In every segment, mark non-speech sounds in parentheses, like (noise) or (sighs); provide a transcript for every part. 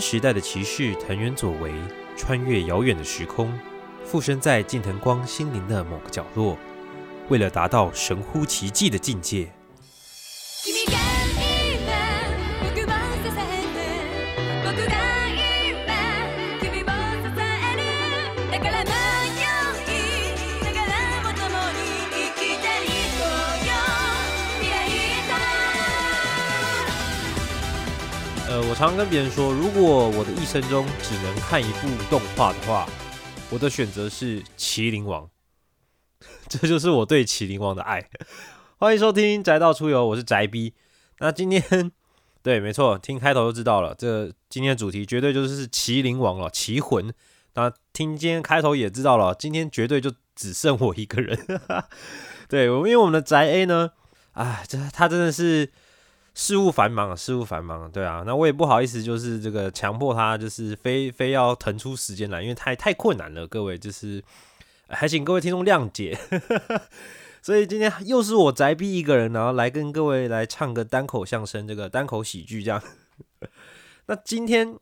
时代的骑士藤原佐为穿越遥远的时空，附身在近藤光心灵的某个角落，为了达到神乎其技的境界。我常跟别人说，如果我的一生中只能看一部动画的话，我的选择是《麒麟王》，(laughs) 这就是我对《麒麟王》的爱。欢迎收听《宅道出游》，我是宅逼。那今天，对，没错，听开头就知道了，这今天的主题绝对就是《麒麟王》了，奇魂。那听今天开头也知道了，今天绝对就只剩我一个人。(laughs) 对，我因为我们的宅 A 呢，哎，这他真的是。事务繁忙，事务繁忙，对啊，那我也不好意思，就是这个强迫他，就是非非要腾出时间来，因为太太困难了，各位就是还请各位听众谅解。(laughs) 所以今天又是我宅逼一个人，然后来跟各位来唱个单口相声，这个单口喜剧这样。(laughs) 那今天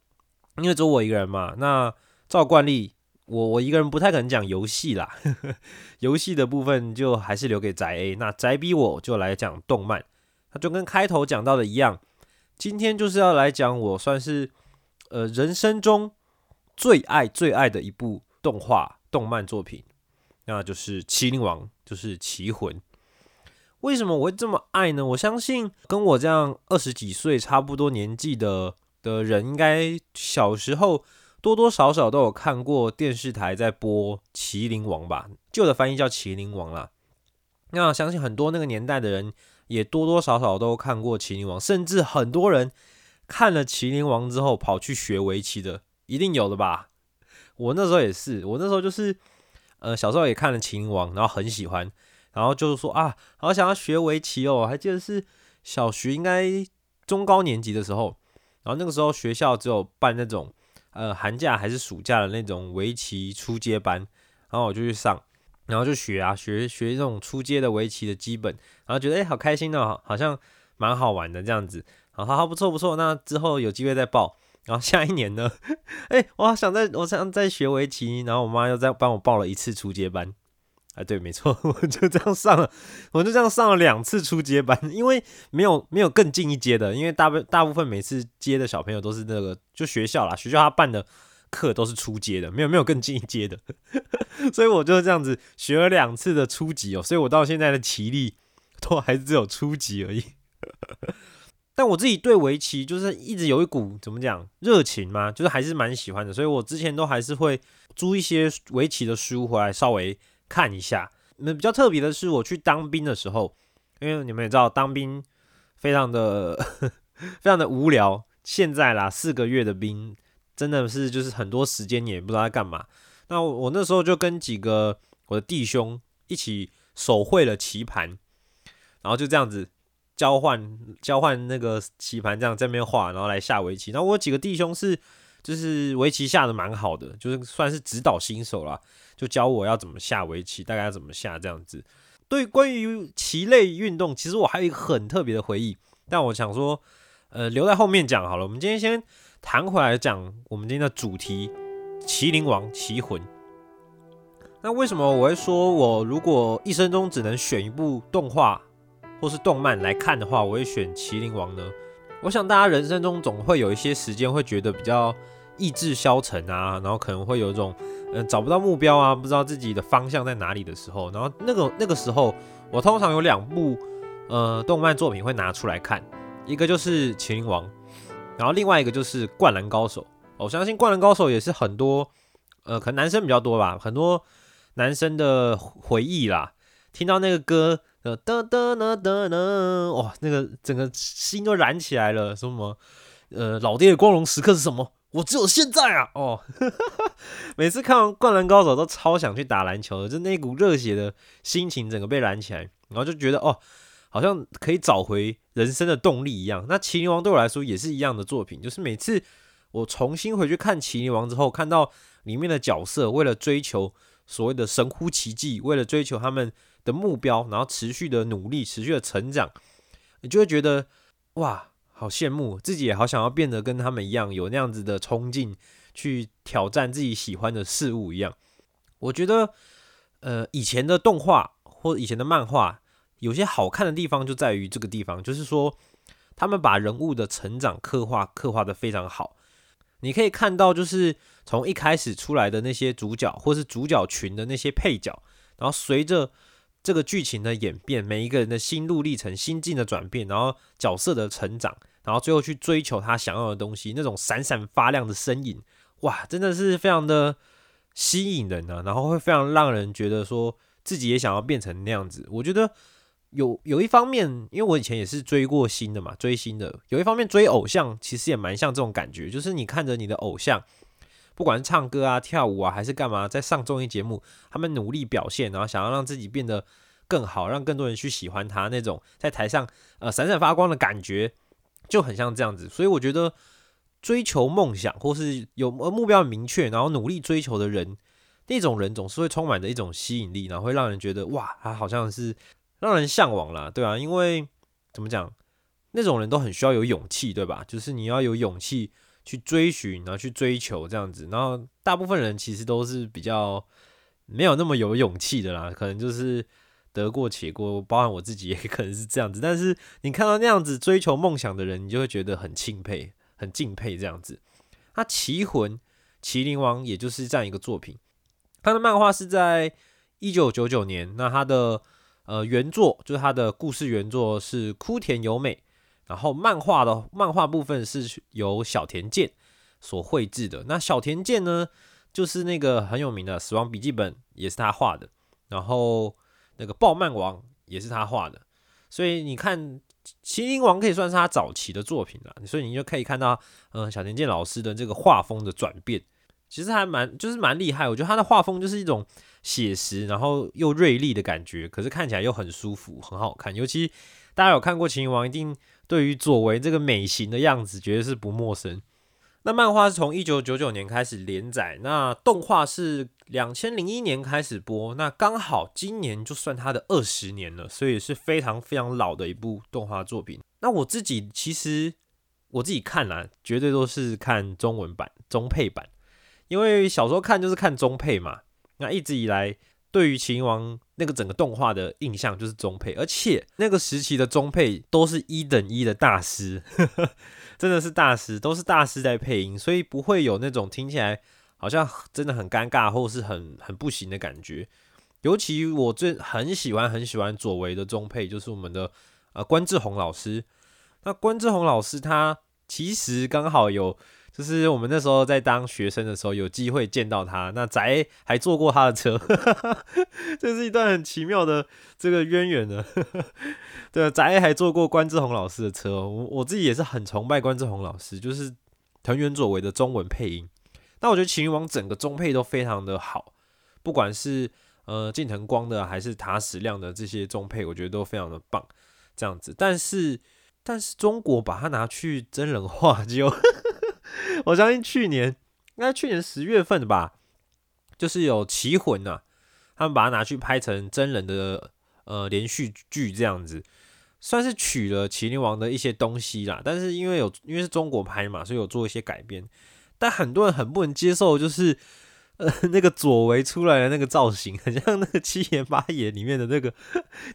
因为只有我一个人嘛，那照惯例，我我一个人不太可能讲游戏啦，(laughs) 游戏的部分就还是留给宅 A，那宅逼我就来讲动漫。那就跟开头讲到的一样，今天就是要来讲我算是呃人生中最爱最爱的一部动画动漫作品，那就是《麒麟王》，就是《棋魂》。为什么我会这么爱呢？我相信跟我这样二十几岁差不多年纪的的人，应该小时候多多少少都有看过电视台在播《麒麟王》吧，旧的翻译叫《麒麟王》啦。那相信很多那个年代的人。也多多少少都看过《麒麟王》，甚至很多人看了《麒麟王》之后跑去学围棋的，一定有的吧？我那时候也是，我那时候就是呃小时候也看了《麒麟王》，然后很喜欢，然后就是说啊，好想要学围棋哦。还记得是小学应该中高年级的时候，然后那个时候学校只有办那种呃寒假还是暑假的那种围棋初阶班，然后我就去上。然后就学啊，学学这种初阶的围棋的基本，然后觉得哎，好开心哦，好像蛮好玩的这样子。好好好，不错不错。那之后有机会再报。然后下一年呢，(laughs) 哎，我好想再，我想再学围棋。然后我妈又再帮我报了一次初阶班。啊，对，没错，(laughs) 我就这样上了，我就这样上了两次初阶班，因为没有没有更进一阶的，因为大部大部分每次接的小朋友都是那个就学校啦，学校他办的。课都是初阶的，没有没有更进一阶的，(laughs) 所以我就这样子学了两次的初级哦，所以我到现在的棋力都还是只有初级而已。(laughs) 但我自己对围棋就是一直有一股怎么讲热情嘛，就是还是蛮喜欢的，所以我之前都还是会租一些围棋的书回来稍微看一下。那比较特别的是，我去当兵的时候，因为你们也知道当兵非常的 (laughs) 非常的无聊，现在啦四个月的兵。真的是就是很多时间也不知道在干嘛。那我那时候就跟几个我的弟兄一起手绘了棋盘，然后就这样子交换交换那个棋盘，这样在那边画，然后来下围棋。然后我几个弟兄是就是围棋下的蛮好的，就是算是指导新手啦，就教我要怎么下围棋，大概要怎么下这样子。对，关于棋类运动，其实我还有一个很特别的回忆，但我想说，呃，留在后面讲好了。我们今天先。谈回来讲，我们今天的主题《麒麟王》《奇魂》。那为什么我会说，我如果一生中只能选一部动画或是动漫来看的话，我会选《麒麟王》呢？我想大家人生中总会有一些时间会觉得比较意志消沉啊，然后可能会有一种嗯找不到目标啊，不知道自己的方向在哪里的时候，然后那个那个时候，我通常有两部呃动漫作品会拿出来看，一个就是《麒麟王》。然后另外一个就是《灌篮高手》，我相信《灌篮高手》也是很多呃，可能男生比较多吧，很多男生的回忆啦，听到那个歌，呃，哒哒哒哒哒，哇，那个整个心都燃起来了。什么？呃，老爹的光荣时刻是什么？我只有现在啊！哦，(laughs) 每次看完《灌篮高手》都超想去打篮球的，就那股热血的心情整个被燃起来，然后就觉得哦，好像可以找回人生的动力一样。那《麒麟王》对我来说也是一样的作品，就是每次我重新回去看《麒麟王》之后，看到里面的角色为了追求所谓的神乎其技，为了追求他们的目标，然后持续的努力、持续的成长，你就会觉得哇，好羡慕自己，也好想要变得跟他们一样，有那样子的冲劲，去挑战自己喜欢的事物一样。我觉得，呃，以前的动画或以前的漫画，有些好看的地方就在于这个地方，就是说他们把人物的成长刻画刻画的非常好。你可以看到，就是从一开始出来的那些主角，或是主角群的那些配角，然后随着这个剧情的演变，每一个人的心路历程、心境的转变，然后角色的成长，然后最后去追求他想要的东西，那种闪闪发亮的身影，哇，真的是非常的吸引人啊！然后会非常让人觉得说自己也想要变成那样子。我觉得有有一方面，因为我以前也是追过星的嘛，追星的，有一方面追偶像其实也蛮像这种感觉，就是你看着你的偶像。不管是唱歌啊、跳舞啊，还是干嘛，在上综艺节目，他们努力表现，然后想要让自己变得更好，让更多人去喜欢他那种在台上呃闪闪发光的感觉，就很像这样子。所以我觉得追求梦想或是有目标明确，然后努力追求的人，那种人总是会充满着一种吸引力，然后会让人觉得哇，他好像是让人向往啦，对啊，因为怎么讲，那种人都很需要有勇气，对吧？就是你要有勇气。去追寻，然后去追求这样子，然后大部分人其实都是比较没有那么有勇气的啦，可能就是得过且过，包含我自己也可能是这样子。但是你看到那样子追求梦想的人，你就会觉得很钦佩、很敬佩这样子。他《棋魂》《麒麟王》也就是这样一个作品，他的漫画是在一九九九年，那他的呃原作就是他的故事原作是枯田由美。然后漫画的漫画部分是由小田健所绘制的。那小田健呢，就是那个很有名的《死亡笔记本》也是他画的，然后那个《暴漫王》也是他画的。所以你看，《麒麟王》可以算是他早期的作品了。所以你就可以看到，嗯，小田健老师的这个画风的转变，其实还蛮就是蛮厉害。我觉得他的画风就是一种写实，然后又锐利的感觉，可是看起来又很舒服，很好看。尤其大家有看过《秦王》，一定。对于左为这个美型的样子，绝对是不陌生。那漫画是从一九九九年开始连载，那动画是两千零一年开始播，那刚好今年就算它的二十年了，所以是非常非常老的一部动画作品。那我自己其实我自己看啦，绝对都是看中文版中配版，因为小时候看就是看中配嘛。那一直以来。对于《秦王》那个整个动画的印象就是中配，而且那个时期的中配都是一等一的大师，(laughs) 真的是大师，都是大师在配音，所以不会有那种听起来好像真的很尴尬或是很很不行的感觉。尤其我最很喜欢很喜欢左为的中配，就是我们的呃关志宏老师。那关志宏老师他其实刚好有。就是我们那时候在当学生的时候，有机会见到他。那宅还坐过他的车，(laughs) 这是一段很奇妙的这个渊源呢。(laughs) 对，宅还坐过关志宏老师的车。我我自己也是很崇拜关志宏老师，就是藤原佐为的中文配音。那我觉得《秦王》整个中配都非常的好，不管是呃近藤光的还是塔矢亮的这些中配，我觉得都非常的棒。这样子，但是但是中国把它拿去真人化就。(laughs) 我相信去年应该去年十月份的吧，就是有《奇魂》呐，他们把它拿去拍成真人的呃连续剧这样子，算是取了《麒麟王》的一些东西啦。但是因为有因为是中国拍嘛，所以有做一些改编。但很多人很不能接受，就是呃那个左为出来的那个造型，很像那个七爷八爷里面的那个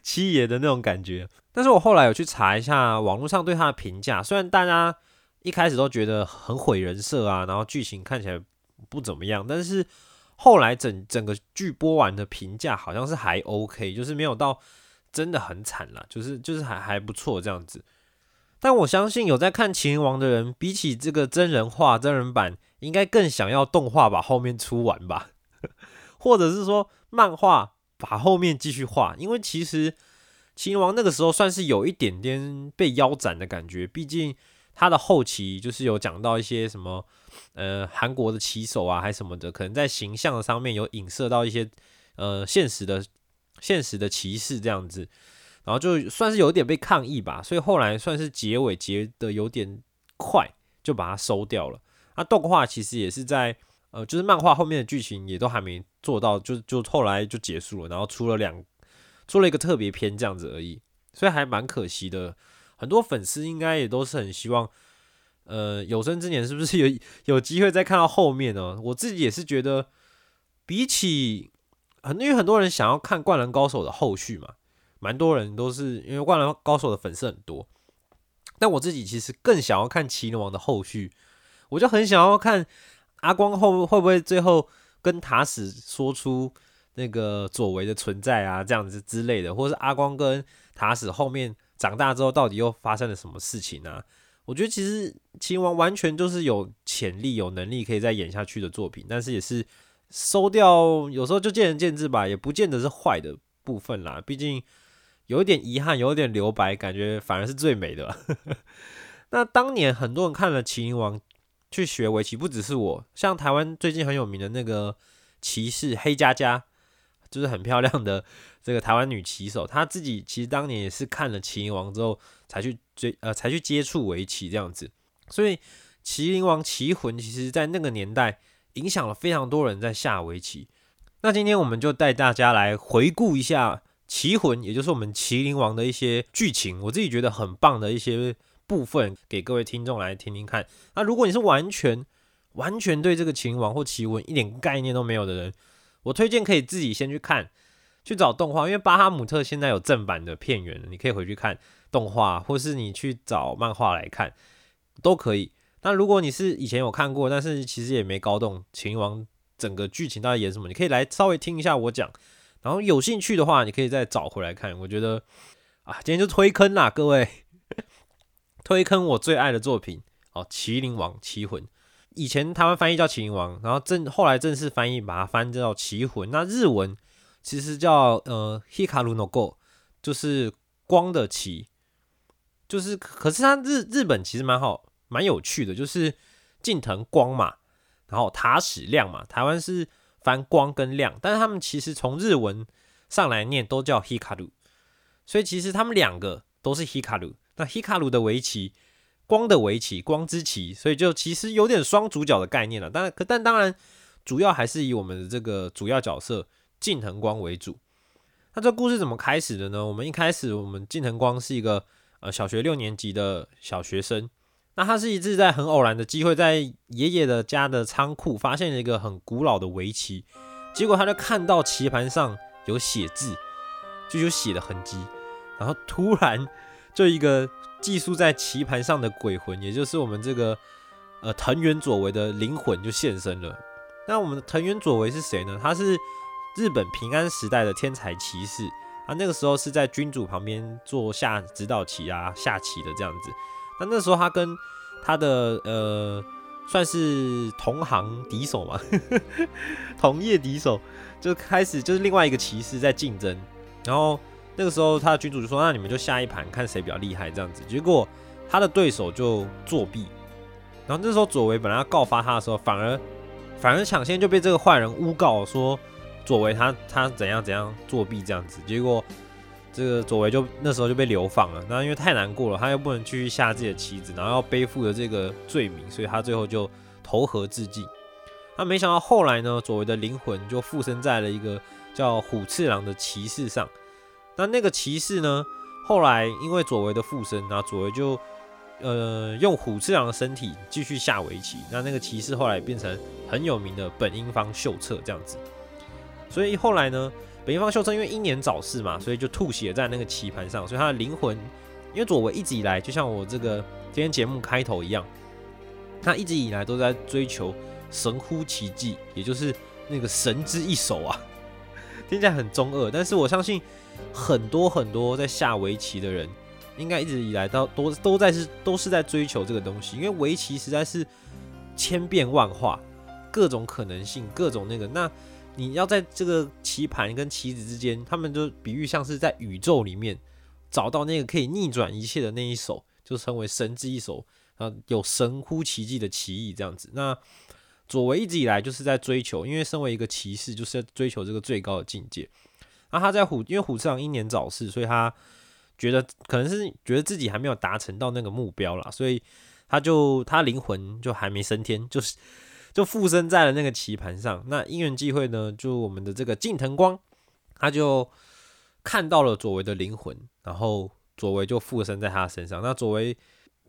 七爷的那种感觉。但是我后来有去查一下网络上对他的评价，虽然大家。一开始都觉得很毁人设啊，然后剧情看起来不怎么样，但是后来整整个剧播完的评价好像是还 OK，就是没有到真的很惨了，就是就是还还不错这样子。但我相信有在看《秦王》的人，比起这个真人化真人版，应该更想要动画把后面出完吧，(laughs) 或者是说漫画把后面继续画，因为其实《秦王》那个时候算是有一点点被腰斩的感觉，毕竟他的后期就是有讲到一些什么呃韩国的棋手啊，还什么的，可能在形象上面有影射到一些呃现实的现实的歧视这样子，然后就算是有点被抗议吧，所以后来算是结尾结的有点快，就把它收掉了。那动画其实也是在呃，就是漫画后面的剧情也都还没做到，就就后来就结束了，然后出了两出了一个特别篇这样子而已，所以还蛮可惜的。很多粉丝应该也都是很希望，呃，有生之年是不是有 (laughs) 有机会再看到后面呢？我自己也是觉得，比起很因为很多人想要看《灌篮高手》的后续嘛，蛮多人都是因为《灌篮高手》的粉丝很多，但我自己其实更想要看《麒麟王》的后续，我就很想要看阿光后会不会最后跟塔史说出那个佐为的存在啊，这样子之类的，或是阿光跟塔史后面长大之后到底又发生了什么事情啊？我觉得其实《秦王》完全就是有潜力、有能力可以再演下去的作品，但是也是收掉，有时候就见仁见智吧，也不见得是坏的部分啦。毕竟有一点遗憾，有一点留白，感觉反而是最美的。(laughs) 那当年很多人看了《秦王》去学围棋，不只是我，像台湾最近很有名的那个棋士黑佳佳，就是很漂亮的这个台湾女棋手，她自己其实当年也是看了《麒麟王》之后才去追呃才去接触围棋这样子，所以《麒麟王》棋魂其实在那个年代影响了非常多人在下围棋。那今天我们就带大家来回顾一下《棋魂》，也就是我们《麒麟王》的一些剧情，我自己觉得很棒的一些部分，给各位听众来听听看。那如果你是完全完全对这个《麒麟王》或《棋魂》一点概念都没有的人，我推荐可以自己先去看，去找动画，因为巴哈姆特现在有正版的片源，你可以回去看动画，或是你去找漫画来看，都可以。那如果你是以前有看过，但是其实也没搞懂《秦王》整个剧情到底演什么，你可以来稍微听一下我讲，然后有兴趣的话，你可以再找回来看。我觉得啊，今天就推坑啦，各位，(laughs) 推坑我最爱的作品哦，《麒麟王》《棋魂》。以前台湾翻译叫《麒麟王》，然后正后来正式翻译把它翻叫《棋魂》。那日文其实叫呃 Hikaru no Go，就是光的棋。就是可是它日日本其实蛮好，蛮有趣的，就是近藤光嘛，然后塔矢亮嘛，台湾是翻光跟亮，但是他们其实从日文上来念都叫 Hikaru，所以其实他们两个都是 Hikaru。那 Hikaru 的围棋。光的围棋，光之棋，所以就其实有点双主角的概念了。当然，可但当然，主要还是以我们的这个主要角色近藤光为主。那这故事怎么开始的呢？我们一开始，我们近藤光是一个呃小学六年级的小学生。那他是一次在很偶然的机会，在爷爷的家的仓库发现了一个很古老的围棋，结果他就看到棋盘上有写字，就有血的痕迹，然后突然就一个。寄宿在棋盘上的鬼魂，也就是我们这个呃藤原佐为的灵魂就现身了。那我们的藤原佐为是谁呢？他是日本平安时代的天才骑士啊，那个时候是在君主旁边做下指导棋啊、下棋的这样子。那那时候他跟他的呃算是同行敌手嘛，(laughs) 同业敌手，就开始就是另外一个骑士在竞争，然后。那个时候，他的君主就说：“那你们就下一盘，看谁比较厉害。”这样子，结果他的对手就作弊。然后那时候，佐为本来要告发他的时候，反而反而抢先就被这个坏人诬告说佐为他他怎样怎样作弊这样子。结果这个佐为就那时候就被流放了。那因为太难过了，他又不能继续下自己的棋子，然后要背负着这个罪名，所以他最后就投河自尽。那没想到后来呢，佐为的灵魂就附身在了一个叫虎次郎的骑士上。那那个骑士呢？后来因为佐为的附身，那佐为就呃用虎次郎的身体继续下围棋。那那个骑士后来变成很有名的本因坊秀策这样子。所以后来呢，本因坊秀策因为英年早逝嘛，所以就吐血在那个棋盘上。所以他的灵魂，因为佐为一直以来就像我这个今天节目开头一样，他一直以来都在追求神乎其技，也就是那个神之一手啊。听起来很中二，但是我相信。很多很多在下围棋的人，应该一直以来都都都在是都是在追求这个东西，因为围棋实在是千变万化，各种可能性，各种那个。那你要在这个棋盘跟棋子之间，他们就比喻像是在宇宙里面找到那个可以逆转一切的那一手，就称为神之一手啊，有神乎其技的棋艺这样子。那左为一直以来就是在追求，因为身为一个骑士，就是在追求这个最高的境界。那他在虎，因为虎次郎英年早逝，所以他觉得可能是觉得自己还没有达成到那个目标啦，所以他就他灵魂就还没升天，就是就附身在了那个棋盘上。那因缘际会呢，就我们的这个近藤光，他就看到了左为的灵魂，然后左为就附身在他身上。那左为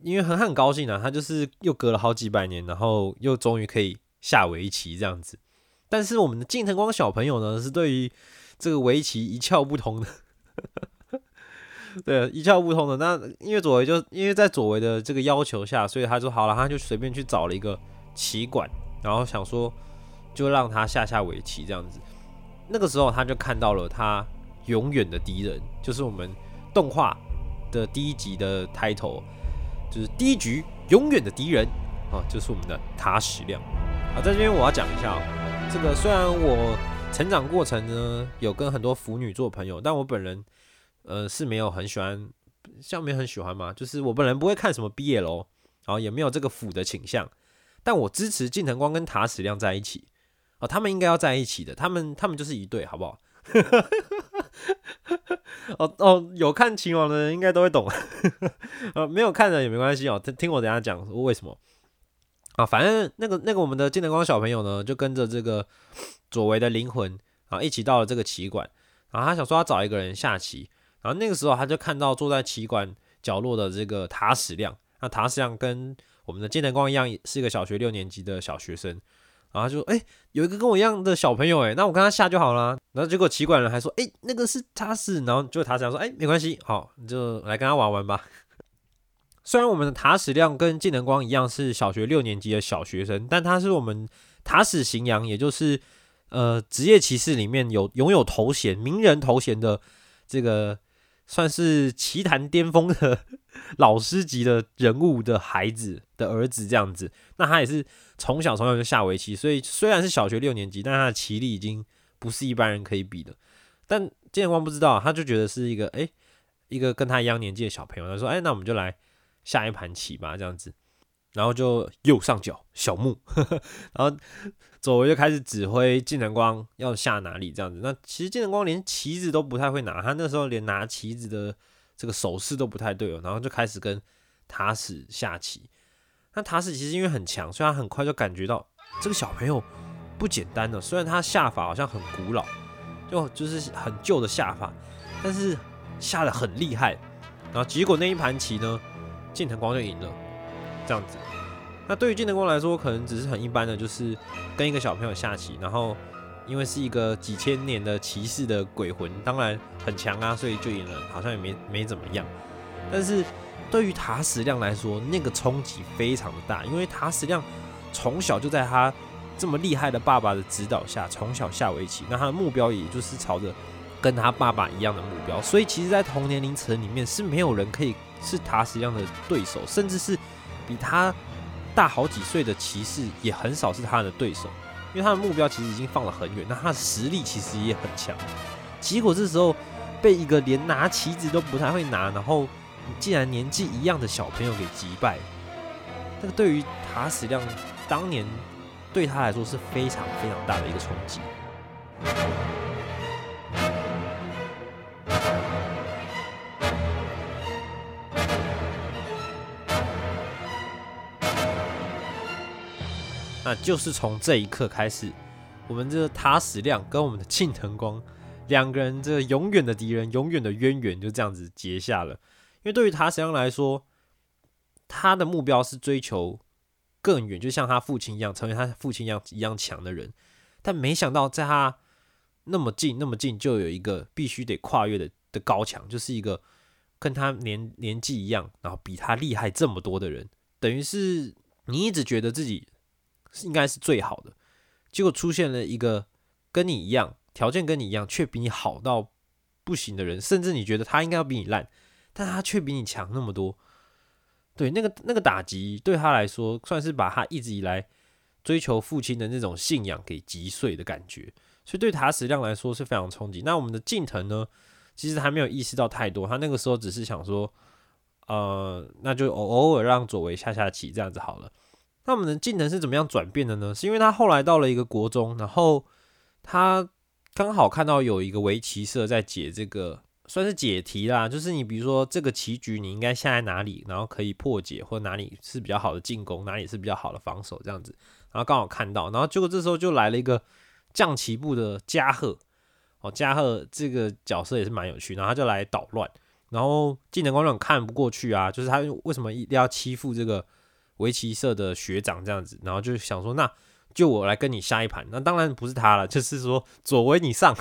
因为很很高兴啊，他就是又隔了好几百年，然后又终于可以下围棋这样子。但是我们的近藤光小朋友呢，是对于这个围棋一窍不通的，(laughs) 对，一窍不通的。那因为左为就因为在左为的这个要求下，所以他说好了，他就随便去找了一个棋馆，然后想说就让他下下围棋这样子。那个时候他就看到了他永远的敌人，就是我们动画的第一集的 title，就是第一局永远的敌人啊，就是我们的塔矢亮。啊，在这边我要讲一下、哦，这个虽然我成长过程呢有跟很多腐女做朋友，但我本人呃是没有很喜欢，像没有很喜欢嘛，就是我本人不会看什么 BL，然后也没有这个腐的倾向，但我支持近藤光跟塔矢亮在一起哦，他们应该要在一起的，他们他们就是一对，好不好？(laughs) 哦哦，有看秦王的人应该都会懂，呃，(laughs) 没有看的也没关系哦，听听我等下讲为什么。啊，反正那个那个我们的金灯光小朋友呢，就跟着这个左为的灵魂啊一起到了这个棋馆，然后他想说要找一个人下棋，然后那个时候他就看到坐在棋馆角落的这个塔矢亮，那塔矢亮跟我们的金灯光一样，是一个小学六年级的小学生，然后他就说哎、有一个跟我一样的小朋友哎，那我跟他下就好啦。然后结果棋馆人还说哎、那个是塔矢，然后就塔矢亮说哎、没关系，好你就来跟他玩玩吧。虽然我们的塔矢亮跟技能光一样是小学六年级的小学生，但他是我们塔矢行阳，也就是呃职业骑士里面有拥有头衔、名人头衔的这个算是棋坛巅峰的老师级的人物的孩子的儿子这样子。那他也是从小从小就下围棋，所以虽然是小学六年级，但他的棋力已经不是一般人可以比的。但近藤光不知道，他就觉得是一个诶、一个跟他一样年纪的小朋友，他说：“哎、那我们就来。”下一盘棋吧，这样子，然后就右上角小木，(laughs) 然后左为就开始指挥近藤光要下哪里这样子。那其实近藤光连棋子都不太会拿，他那时候连拿棋子的这个手势都不太对哦，然后就开始跟塔矢下棋。那塔矢其实因为很强，所以他很快就感觉到这个小朋友不简单了。虽然他下法好像很古老，就就是很旧的下法，但是下的很厉害。然后结果那一盘棋呢？近藤光就赢了，这样子。那对于近藤光来说，可能只是很一般的，就是跟一个小朋友下棋，然后因为是一个几千年的骑士的鬼魂，当然很强啊，所以就赢了，好像也没没怎么样。但是对于塔矢亮来说，那个冲击非常的大，因为塔矢亮从小就在他这么厉害的爸爸的指导下，从小下围棋，那他的目标也就是朝着跟他爸爸一样的目标，所以其实，在同年龄层里面是没有人可以是塔矢亮的对手，甚至是比他大好几岁的骑士也很少是他的对手，因为他的目标其实已经放得很远，那他的实力其实也很强。结果这时候被一个连拿棋子都不太会拿，然后竟然年纪一样的小朋友给击败，这个对于塔矢亮当年对他来说是非常非常大的一个冲击。那就是从这一刻开始，我们这个塔矢亮跟我们的庆藤光两个人这永远的敌人、永远的渊源就这样子结下了。因为对于塔矢亮来说，他的目标是追求更远，就像他父亲一样，成为他父亲一样一样强的人。但没想到，在他那么近、那么近，就有一个必须得跨越的的高墙，就是一个跟他年年纪一样，然后比他厉害这么多的人，等于是你一直觉得自己应该是最好的，结果出现了一个跟你一样条件跟你一样，却比你好到不行的人，甚至你觉得他应该要比你烂，但他却比你强那么多。对，那个那个打击对他来说，算是把他一直以来追求父亲的那种信仰给击碎的感觉，所以对塔矢亮来说是非常冲击。那我们的近藤呢，其实还没有意识到太多，他那个时候只是想说，呃，那就偶偶尔让佐为下下棋这样子好了。那我们的近藤是怎么样转变的呢？是因为他后来到了一个国中，然后他刚好看到有一个围棋社在解这个算是解题啦，就是你比如说这个棋局你应该下在哪里，然后可以破解，或哪里是比较好的进攻，哪里是比较好的防守这样子。然后刚好看到，然后结果这时候就来了一个将棋部的加贺哦，加贺这个角色也是蛮有趣，然后他就来捣乱，然后近藤光就很看不过去啊，就是他为什么一定要欺负这个围棋社的学长这样子，然后就想说那就我来跟你下一盘，那当然不是他了，就是说左威你上，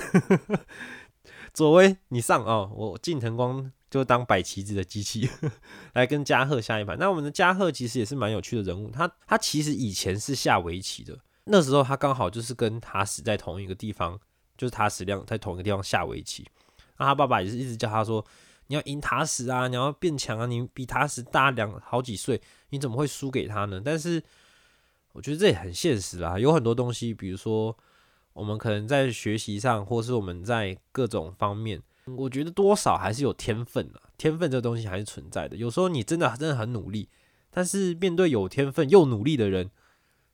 (laughs) 左威你上哦，我近藤光就当摆棋子的机器 (laughs) 来跟加贺下一盘。那我们的加贺其实也是蛮有趣的人物，他他其实以前是下围棋的，那时候他刚好就是跟塔矢在同一个地方，就是塔矢亮在同一个地方下围棋。那他爸爸也是一直叫他说，你要赢塔矢啊，你要变强啊，你比塔矢大两好几岁，你怎么会输给他呢？但是我觉得这也很现实啦，有很多东西，比如说我们可能在学习上，或是我们在各种方面。我觉得多少还是有天分的，天分这东西还是存在的。有时候你真的真的很努力，但是面对有天分又努力的人，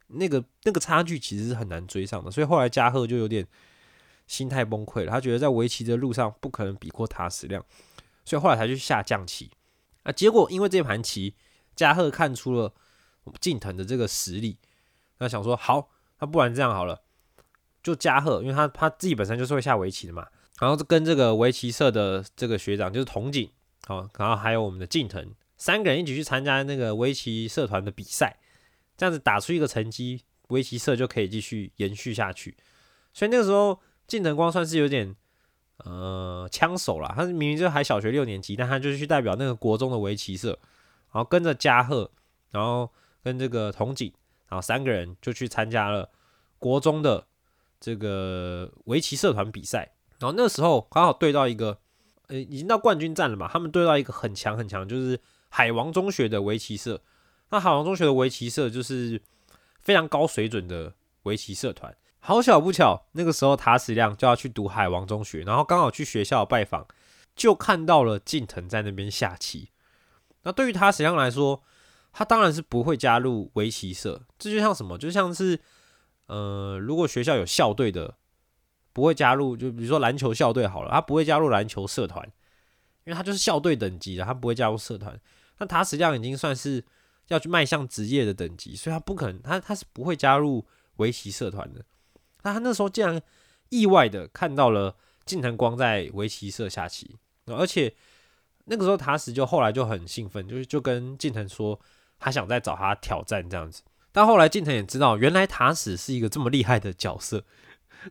那个那个差距其实是很难追上的。所以后来加贺就有点心态崩溃了，他觉得在围棋的路上不可能比过塔矢亮，所以后来才去下降棋。啊，结果因为这盘棋，加贺看出了近藤的这个实力，那想说好，那不然这样好了，就加贺，因为他他自己本身就是会下围棋的嘛。然后跟这个围棋社的这个学长就是童景，好，然后还有我们的近藤，三个人一起去参加那个围棋社团的比赛，这样子打出一个成绩，围棋社就可以继续延续下去。所以那个时候近藤光算是有点呃枪手啦，他明明就还小学六年级，但他就是去代表那个国中的围棋社，然后跟着加贺，然后跟这个童景，然后三个人就去参加了国中的这个围棋社团比赛。然后那时候刚好对到一个，呃，已经到冠军战了嘛。他们对到一个很强很强，就是海王中学的围棋社。那海王中学的围棋社就是非常高水准的围棋社团。好巧不巧，那个时候塔矢亮就要去读海王中学，然后刚好去学校拜访，就看到了近藤在那边下棋。那对于他实际上来说，他当然是不会加入围棋社。这就像什么？就像是，呃，如果学校有校队的。不会加入，就比如说篮球校队好了，他不会加入篮球社团，因为他就是校队等级的，他不会加入社团。那他实际上已经算是要去迈向职业的等级，所以他不可能，他他是不会加入围棋社团的。那他那时候竟然意外的看到了近藤光在围棋社下棋，而且那个时候塔矢就后来就很兴奋，就是就跟近藤说他想再找他挑战这样子。但后来近藤也知道，原来塔矢是一个这么厉害的角色，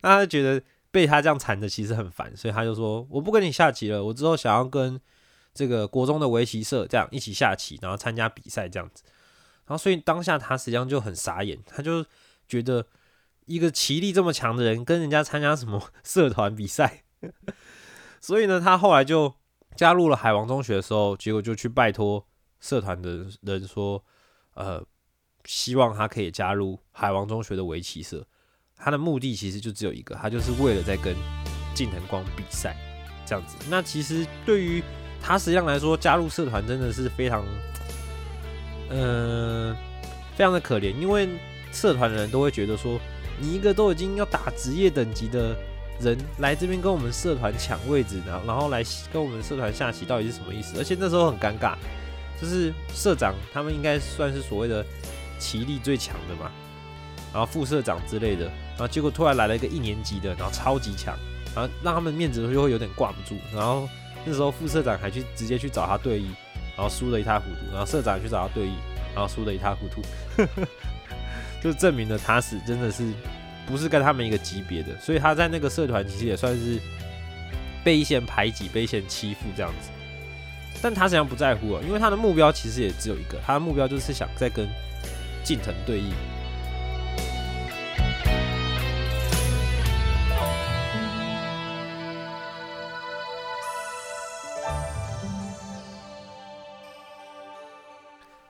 那他觉得。被他这样缠着其实很烦，所以他就说：“我不跟你下棋了，我之后想要跟这个国中的围棋社这样一起下棋，然后参加比赛这样子。”然后所以当下他实际上就很傻眼，他就觉得一个棋力这么强的人跟人家参加什么 (laughs) 社团比赛，(laughs) 所以呢，他后来就加入了海王中学的时候，结果就去拜托社团的人说：“呃，希望他可以加入海王中学的围棋社。”他的目的其实就只有一个，他就是为了在跟近藤光比赛这样子。那其实对于他实际上来说，加入社团真的是非常，呃，非常的可怜，因为社团的人都会觉得说，你一个都已经要打职业等级的人来这边跟我们社团抢位置，然后然后来跟我们社团下棋，到底是什么意思？而且那时候很尴尬，就是社长他们应该算是所谓的棋力最强的嘛。然后副社长之类的，然后结果突然来了一个一年级的，然后超级强，然后让他们面子就会有点挂不住。然后那时候副社长还去直接去找他对弈，然后输得一塌糊涂。然后社长去找他对弈，然后输得一塌糊涂，就证明了他是真的是不是跟他们一个级别的。所以他在那个社团其实也算是被一些人排挤、被一些人欺负这样子。但他实际上不在乎啊，因为他的目标其实也只有一个，他的目标就是想再跟近藤对弈。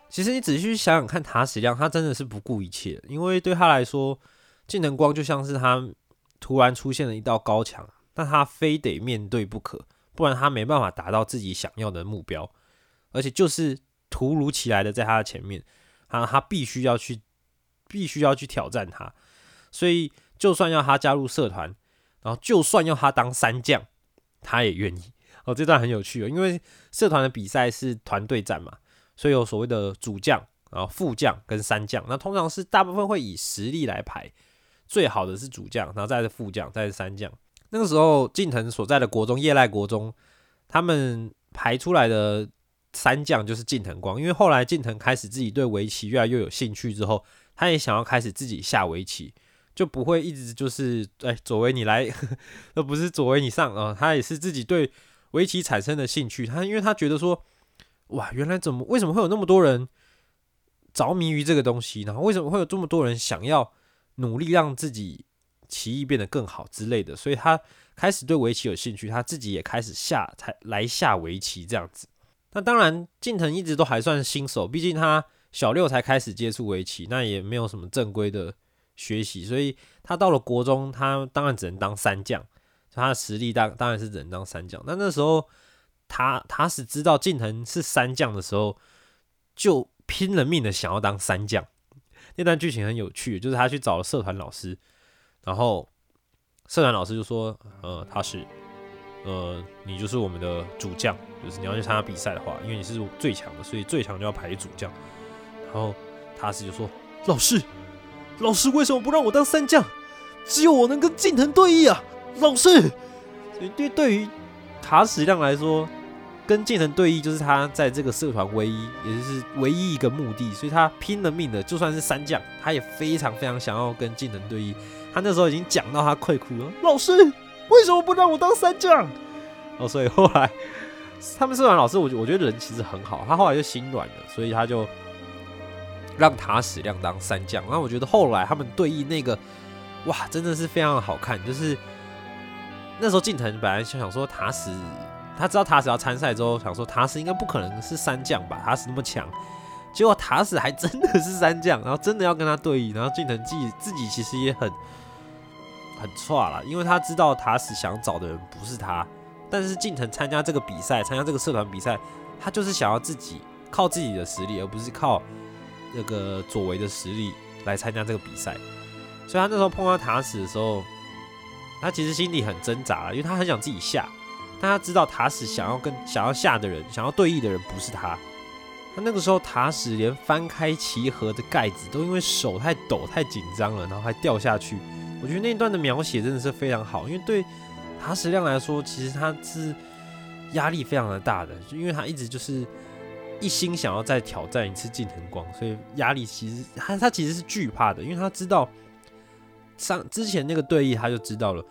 其实你仔细想想看，塔矢亮他真的是不顾一切，因为对他来说，近藤光就像是他突然出现了一道高墙，但他非得面对不可，不然他没办法达到自己想要的目标，而且就是突如其来的在他的前面，他他必须要去，必须要去挑战他，所以就算要他加入社团，然后就算要他当三将，他也愿意。哦，这段很有趣哦，因为社团的比赛是团队战嘛。所以有所谓的主将，然后副将跟三将，那通常是大部分会以实力来排，最好的是主将，然后再是副将，再是三将。那个时候近藤所在的国中叶赖国中，他们排出来的三将就是近藤光，因为后来近藤开始自己对围棋越来越有兴趣之后，他也想要开始自己下围棋，就不会一直就是哎左为你来，(laughs) 而不是左为你上啊，他也是自己对围棋产生的兴趣，他因为他觉得说。哇，原来怎么为什么会有那么多人着迷于这个东西？然后为什么会有这么多人想要努力让自己棋艺变得更好之类的？所以他开始对围棋有兴趣，他自己也开始下才来下围棋这样子。那当然，近藤一直都还算新手，毕竟他小六才开始接触围棋，那也没有什么正规的学习，所以他到了国中，他当然只能当三将，他的实力当当然是只能当三将。那那时候。他他是知道近藤是三将的时候，就拼了命的想要当三将。那段剧情很有趣，就是他去找了社团老师，然后社团老师就说：“呃，他是，呃，你就是我们的主将，就是你要去参加比赛的话，因为你是最强的，所以最强就要排主将。”然后他是就说：“老师，老师为什么不让我当三将？只有我能跟近藤对弈啊，老师。”所以对对于塔矢亮来说。跟近藤对弈就是他在这个社团唯一，也就是唯一一个目的，所以他拼了命的，就算是三将，他也非常非常想要跟近藤对弈。他那时候已经讲到他快哭了，老师为什么不让我当三将？哦，所以后来他们社团老师，我我觉得人其实很好，他后来就心软了，所以他就让塔矢亮当三将。那我觉得后来他们对弈那个，哇，真的是非常的好看。就是那时候近藤本来就想说塔矢。他知道塔斯要参赛之后，想说塔斯应该不可能是三将吧？塔斯那么强，结果塔斯还真的是三将，然后真的要跟他对弈，然后近藤自己自己其实也很 (laughs) 很差了，因为他知道塔斯想找的人不是他，但是近藤参加这个比赛，参加这个社团比赛，他就是想要自己靠自己的实力，而不是靠那个左为的实力来参加这个比赛，所以他那时候碰到塔斯的时候，他其实心里很挣扎，因为他很想自己下。但他知道塔史想要跟想要下的人，想要对弈的人不是他。他那个时候塔史连翻开棋盒的盖子都因为手太抖太紧张了，然后还掉下去。我觉得那段的描写真的是非常好，因为对塔史亮来说，其实他是压力非常的大的，因为他一直就是一心想要再挑战一次近藤光，所以压力其实他他其实是惧怕的，因为他知道上之前那个对弈他就知道了。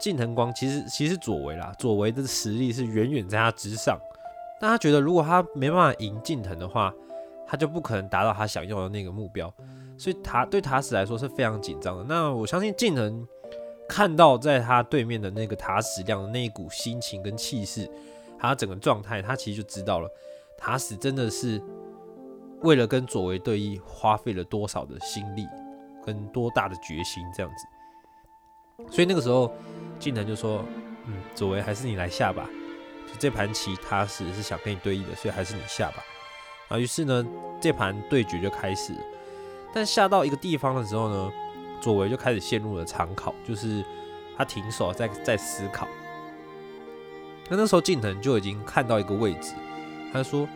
近藤光其实其实左为啦，左为的实力是远远在他之上，但他觉得如果他没办法赢近藤的话，他就不可能达到他想要的那个目标，所以他对塔史来说是非常紧张的。那我相信近藤看到在他对面的那个塔史亮的那一股心情跟气势，他整个状态，他其实就知道了塔史真的是为了跟左为对弈，花费了多少的心力跟多大的决心这样子。所以那个时候。近藤就说：“嗯，左为还是你来下吧。这盘棋，他是是想跟你对弈的，所以还是你下吧。啊，于是呢，这盘对决就开始。但下到一个地方的时候呢，左为就开始陷入了长考，就是他停手，在在思考。那那时候近藤就已经看到一个位置，他说：，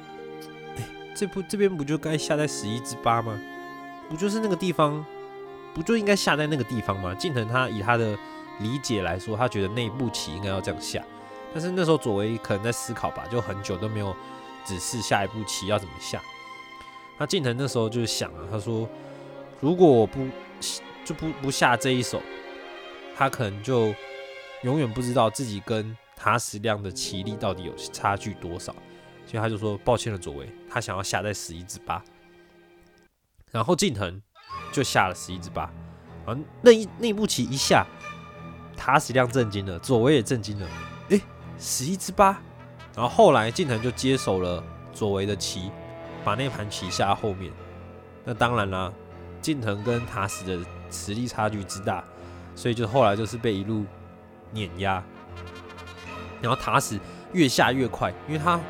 哎，这不这边不就该下在十一之八吗？不就是那个地方，不就应该下在那个地方吗？近藤他以他的。”理解来说，他觉得那一步棋应该要这样下，但是那时候左为可能在思考吧，就很久都没有指示下一步棋要怎么下。那近藤那时候就想啊，他说如果我不就不不下这一手，他可能就永远不知道自己跟塔矢亮的棋力到底有差距多少，所以他就说抱歉了，左为，他想要下在十一之八。然后近藤就下了十一之八，啊，那一那步棋一下。塔矢亮震惊了，佐为也震惊了。诶，十一之八。然后后来近藤就接手了佐为的棋，把那盘棋下后面。那当然啦，近藤跟塔史的实力差距之大，所以就后来就是被一路碾压。然后塔史越下越快，因为他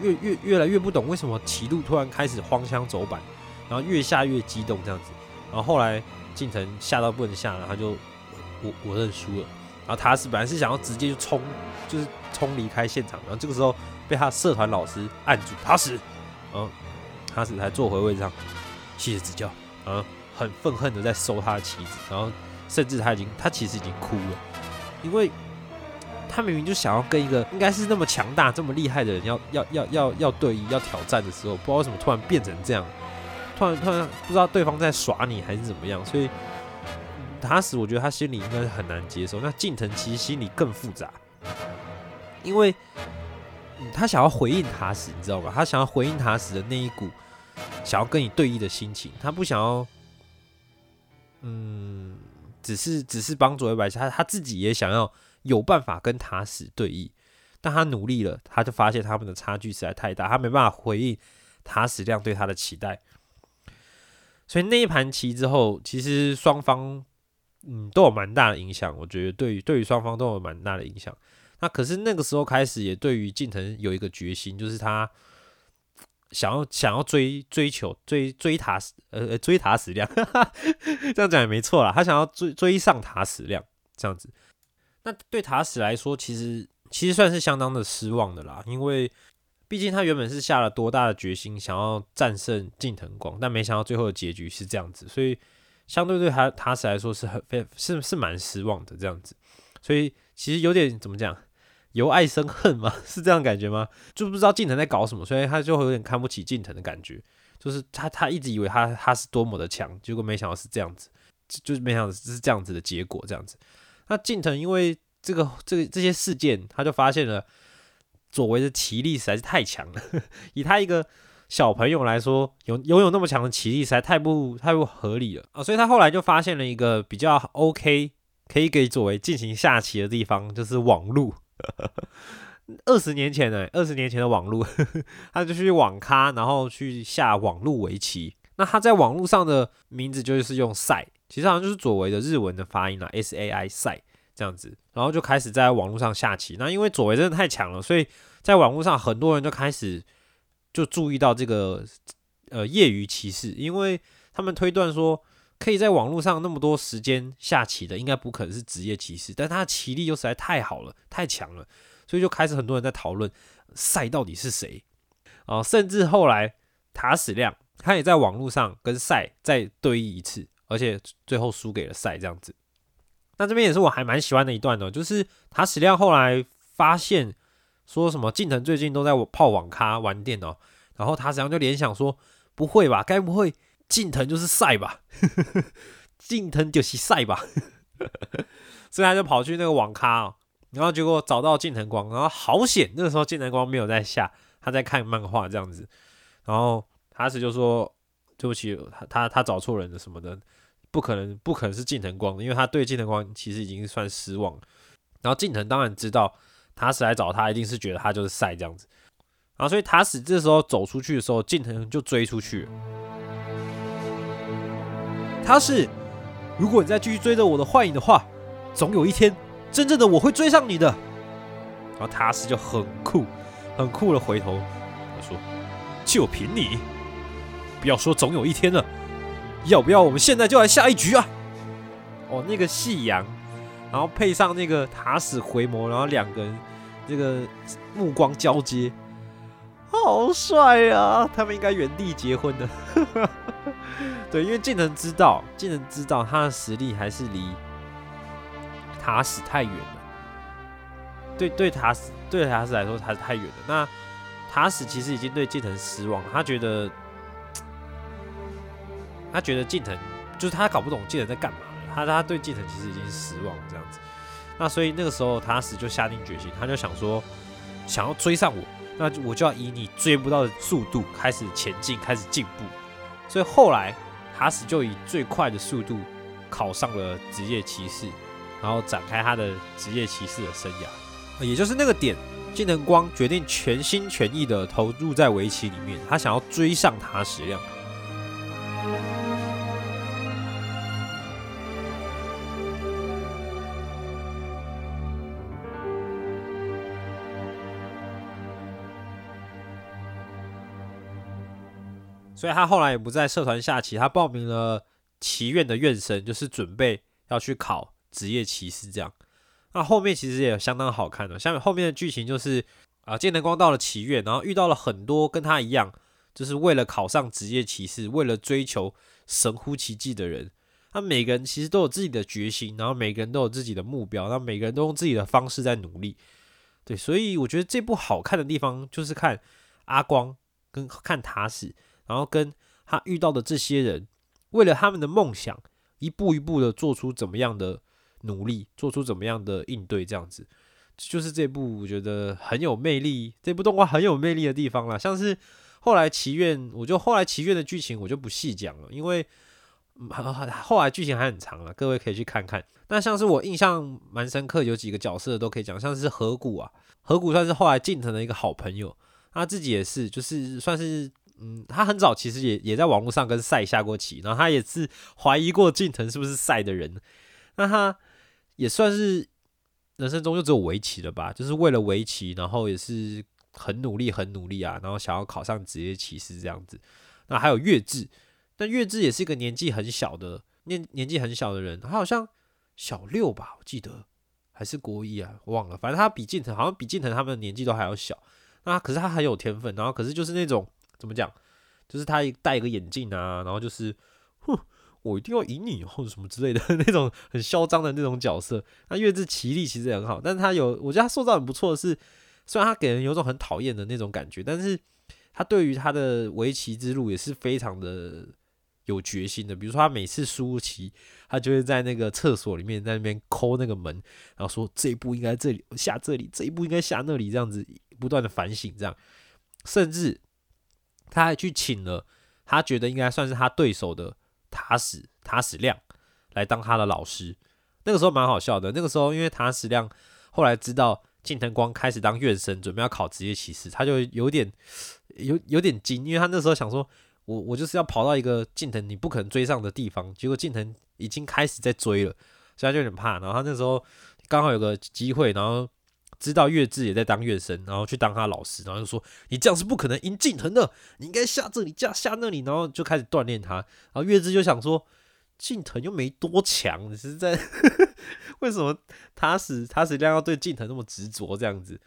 越越越来越不懂为什么棋路突然开始荒腔走板，然后越下越激动这样子。然后后来近藤下到不能下了，他就我我认输了。然后他是本来是想要直接就冲，就是冲离开现场，然后这个时候被他社团老师按住，他死，然后塔史才坐回位置上，谢谢指教，然后很愤恨的在收他的棋子，然后甚至他已经他其实已经哭了，因为他明明就想要跟一个应该是那么强大、这么厉害的人要要要要要对弈、要挑战的时候，不知道为什么突然变成这样，突然突然不知道对方在耍你还是怎么样，所以。塔史，我觉得他心里应该是很难接受。那近藤其实心里更复杂，因为、嗯他想要回应塔史，你知道吧？他想要回应塔史的那一股想要跟你对弈的心情，他不想要，嗯，只是只是帮左为白棋，他他自己也想要有办法跟塔史对弈，但他努力了，他就发现他们的差距实在太大，他没办法回应塔史这样对他的期待。所以那一盘棋之后，其实双方嗯都有蛮大的影响，我觉得对于对于双方都有蛮大的影响。那可是那个时候开始，也对于近藤有一个决心，就是他想要想要追追求追追塔史呃呃追塔史量，(laughs) 这样讲也没错啦，他想要追追上塔史量这样子。那对塔史来说，其实其实算是相当的失望的啦，因为毕竟他原本是下了多大的决心，想要战胜近藤光，但没想到最后的结局是这样子，所以相对对他塔史来说是很非是是蛮失望的这样子，所以其实有点怎么讲，由爱生恨吗？(laughs) 是这样感觉吗？就不知道近藤在搞什么，所以他就会有点看不起近藤的感觉，就是他他一直以为他他是多么的强，结果没想到是这样子，就就是没想到是这样子的结果这样子。那近藤因为这个这个这些事件，他就发现了。左为的棋力实在是太强了，(laughs) 以他一个小朋友来说，有拥有那么强的棋力实在太不太不合理了啊！所以他后来就发现了一个比较 OK 可以给左为进行下棋的地方，就是网路。(laughs) 二十年前呢，二十年前的网路，(laughs) 他就去网咖，然后去下网路围棋。那他在网络上的名字就是用赛，其实好像就是左为的日文的发音啦，S A I 赛。这样子，然后就开始在网络上下棋。那因为左为真的太强了，所以在网络上很多人就开始就注意到这个呃业余棋士，因为他们推断说，可以在网络上那么多时间下棋的，应该不可能是职业棋士，但他的棋力又实在太好了，太强了，所以就开始很多人在讨论赛到底是谁。啊，甚至后来塔史亮他也在网络上跟赛再对弈一次，而且最后输给了赛这样子。那这边也是我还蛮喜欢的一段的，就是塔史亮后来发现说什么近藤最近都在泡网咖玩电脑，然后他实际上就联想说，不会吧，该不会近藤就是赛吧？近藤就是赛吧？所以他就跑去那个网咖，然后结果找到近藤光，然后好险，那个时候近藤光没有在下，他在看漫画这样子，然后塔史就说对不起，他他他找错人了什么的。不可能，不可能是近藤光，因为他对近藤光其实已经算失望。然后近藤当然知道塔史来找他，一定是觉得他就是赛这样子。然后所以塔史这时候走出去的时候，近藤就追出去了。塔史，如果你再继续追着我的幻影的话，总有一天真正的我会追上你的。然后塔史就很酷，很酷的回头说：“就凭你，不要说总有一天了。”要不要我们现在就来下一局啊？哦，那个夕阳，然后配上那个塔史回眸，然后两个人这个目光交接，好帅啊！他们应该原地结婚的。(laughs) 对，因为近藤知道，近藤知道他的实力还是离塔史太远了。对对，塔史对塔史来说还是太远了。那塔史其实已经对近藤失望了，他觉得。他觉得近藤就是他搞不懂近藤在干嘛，他他对继承其实已经失望这样子，那所以那个时候塔史就下定决心，他就想说，想要追上我，那我就要以你追不到的速度开始前进，开始进步。所以后来塔史就以最快的速度考上了职业骑士，然后展开他的职业骑士的生涯。也就是那个点，近藤光决定全心全意的投入在围棋里面，他想要追上塔矢亮。所以他后来也不在社团下棋，他报名了棋院的院生，就是准备要去考职业棋士这样。那后面其实也相当好看的，下面后面的剧情就是啊，剑能光到了棋院，然后遇到了很多跟他一样，就是为了考上职业棋士，为了追求神乎其技的人。他每个人其实都有自己的决心，然后每个人都有自己的目标，那每个人都用自己的方式在努力。对，所以我觉得这部好看的地方就是看阿光跟看塔矢，然后跟他遇到的这些人，为了他们的梦想，一步一步的做出怎么样的努力，做出怎么样的应对，这样子，就是这部我觉得很有魅力，这部动画很有魅力的地方啦。像是后来祈愿，我就后来祈愿的剧情我就不细讲了，因为。后来剧情还很长啊，各位可以去看看。那像是我印象蛮深刻，有几个角色都可以讲，像是河谷啊，河谷算是后来近藤的一个好朋友，他自己也是，就是算是，嗯，他很早其实也也在网络上跟赛下过棋，然后他也是怀疑过近藤是不是赛的人，那他也算是人生中就只有围棋了吧，就是为了围棋，然后也是很努力很努力啊，然后想要考上职业棋士这样子。那还有月志。但月志也是一个年纪很小的年年纪很小的人，他好像小六吧，我记得还是国一啊，忘了。反正他比近藤好像比近藤他们的年纪都还要小。那可是他很有天分，然后可是就是那种怎么讲，就是他戴一个眼镜啊，然后就是哼，我一定要赢你或者什么之类的 (laughs) 那种很嚣张的那种角色。那月志棋力其实也很好，但是他有我觉得他塑造很不错的是，虽然他给人有种很讨厌的那种感觉，但是他对于他的围棋之路也是非常的。有决心的，比如说他每次输棋，他就会在那个厕所里面在那边抠那个门，然后说这一步应该这里下这里，这一步应该下那里，这样子不断的反省，这样，甚至他还去请了他觉得应该算是他对手的塔矢塔矢亮来当他的老师。那个时候蛮好笑的，那个时候因为塔矢亮后来知道近藤光开始当院生，准备要考职业骑士，他就有点有有点惊，因为他那时候想说。我我就是要跑到一个近藤你不可能追上的地方，结果近藤已经开始在追了，所以他就有点怕。然后他那时候刚好有个机会，然后知道月志也在当月生，然后去当他老师，然后就说你这样是不可能赢近藤的，你应该下这里，下下那里，然后就开始锻炼他。然后月志就想说，近藤又没多强，你是在 (laughs) 为什么他死他死量要对近藤那么执着这样子？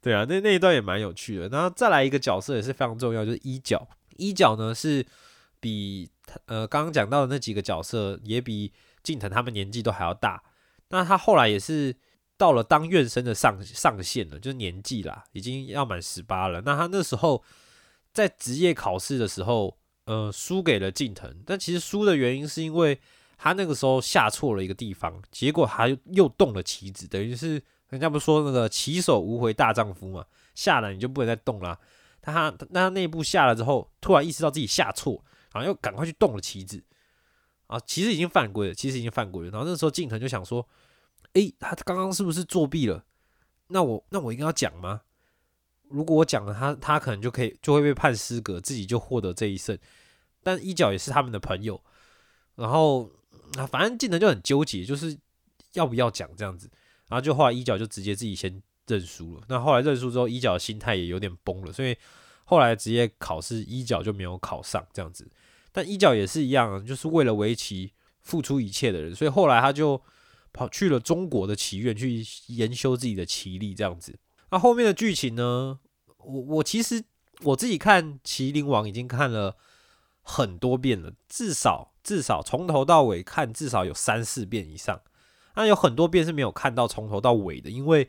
对啊，那那一段也蛮有趣的。然后再来一个角色也是非常重要，就是一角。一角呢是比呃刚刚讲到的那几个角色也比近藤他们年纪都还要大，那他后来也是到了当院生的上上限了，就是年纪啦，已经要满十八了。那他那时候在职业考试的时候，呃，输给了近藤，但其实输的原因是因为他那个时候下错了一个地方，结果他又动了棋子，等于是人家不是说那个棋手无回大丈夫嘛，下了你就不能再动了。他那他那一步下了之后，突然意识到自己下错，然后又赶快去动了棋子，啊，其实已经犯规了，其实已经犯规了。然后那时候近藤就想说，诶，他刚刚是不是作弊了？那我那我应该要讲吗？如果我讲了，他他可能就可以就会被判失格，自己就获得这一胜。但一角也是他们的朋友，然后啊，反正技能就很纠结，就是要不要讲这样子。然后就后来一角就直接自己先。认输了，那后来认输之后，一角心态也有点崩了，所以后来职业考试一角就没有考上这样子。但一角也是一样，就是为了围棋付出一切的人，所以后来他就跑去了中国的棋院去研修自己的棋力这样子。那后面的剧情呢？我我其实我自己看《麒麟王》已经看了很多遍了，至少至少从头到尾看至少有三四遍以上。那有很多遍是没有看到从头到尾的，因为。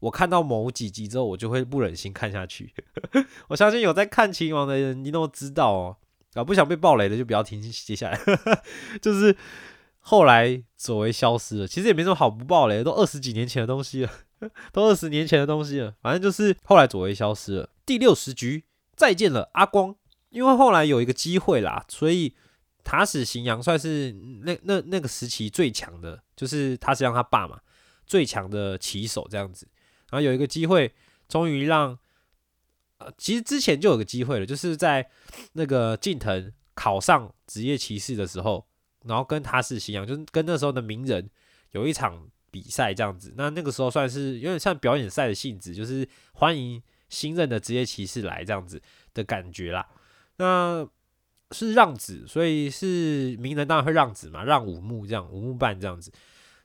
我看到某几集之后，我就会不忍心看下去。(laughs) 我相信有在看《秦王》的人，你都知道哦。啊，不想被暴雷的就不要听接下来。(laughs) 就是后来左为消失了，其实也没什么好不报嘞，都二十几年前的东西了，(laughs) 都二十年前的东西了。反正就是后来左为消失了。第六十局再见了阿光，因为后来有一个机会啦，所以塔矢行阳算是那那那个时期最强的，就是塔矢让他爸嘛，最强的棋手这样子。然后有一个机会终于让呃，其实之前就有个机会了，就是在那个近藤考上职业骑士的时候，然后跟他是新阳，就是跟那时候的名人有一场比赛这样子。那那个时候算是有点像表演赛的性质，就是欢迎新任的职业骑士来这样子的感觉啦。那是让子，所以是名人当然会让子嘛，让五木这样，五木半这样子。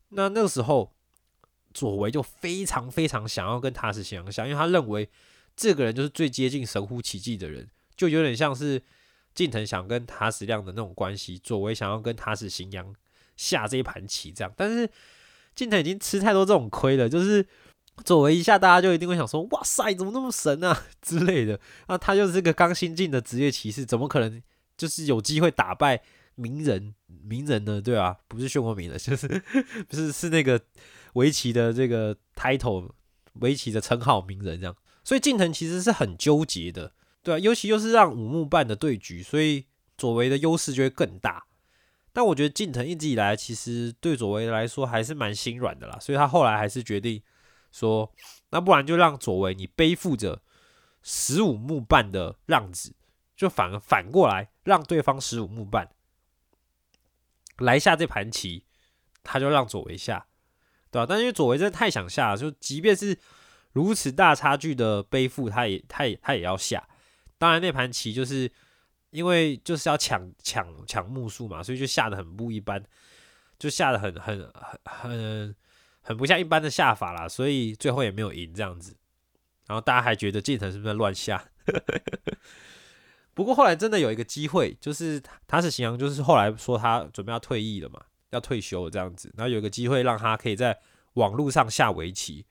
那那个时候左为就非常非常想要跟他是新阳下，因为他认为这个人就是最接近神乎其技的人，就有点像是近藤想跟塔矢亮的那种关系，左为想要跟塔矢新阳下这一盘棋这样。但是近藤已经吃太多这种亏了，就是左为一下，大家就一定会想说：“哇塞，怎么那么神啊？”之类的。那他就是个刚新进的职业骑士，怎么可能就是有机会打败名人？名人呢？对啊，不是漩涡鸣人，(laughs) 就是不是是那个围棋的这个 title，围棋的称号名人这样。所以近藤其实是很纠结的，对啊，尤其又是让五木半的对局，所以左为的优势就会更大。但我觉得近藤一直以来其实对左为来说还是蛮心软的啦，所以他后来还是决定说，那不然就让左为你背负着十五木半的让子，就反而反过来让对方十五木半来下这盘棋，他就让左为下，对吧、但因为左为真的太想下了，就即便是如此大差距的背负，他也他也他也要下。当然那盘棋就是因为就是要抢抢抢木数嘛，所以就下的很不一般，就下的很很很很很不像一般的下法啦，所以最后也没有赢这样子。然后大家还觉得近藤是不是乱下？(laughs) 不过后来真的有一个机会，就是他是行阳，就是后来说他准备要退役了嘛，要退休这样子，然后有一个机会让他可以在网络上下围棋，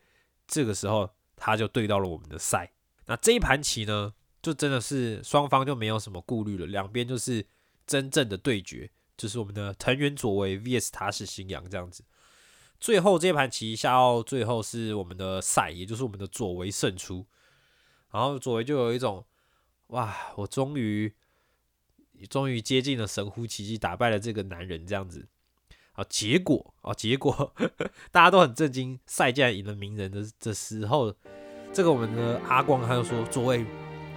这个时候他就对到了我们的赛。那这一盘棋呢，就真的是双方就没有什么顾虑了，两边就是真正的对决，就是我们的藤原左为 VS 他是新阳这样子。最后这盘棋下到最后是我们的赛，也就是我们的左为胜出，然后左为就有一种哇，我终于终于接近了神乎其技，打败了这个男人这样子。啊，结果啊，结果 (laughs) 大家都很震惊，赛竟然赢了鸣人的的时候，这个我们的阿光他就说，左为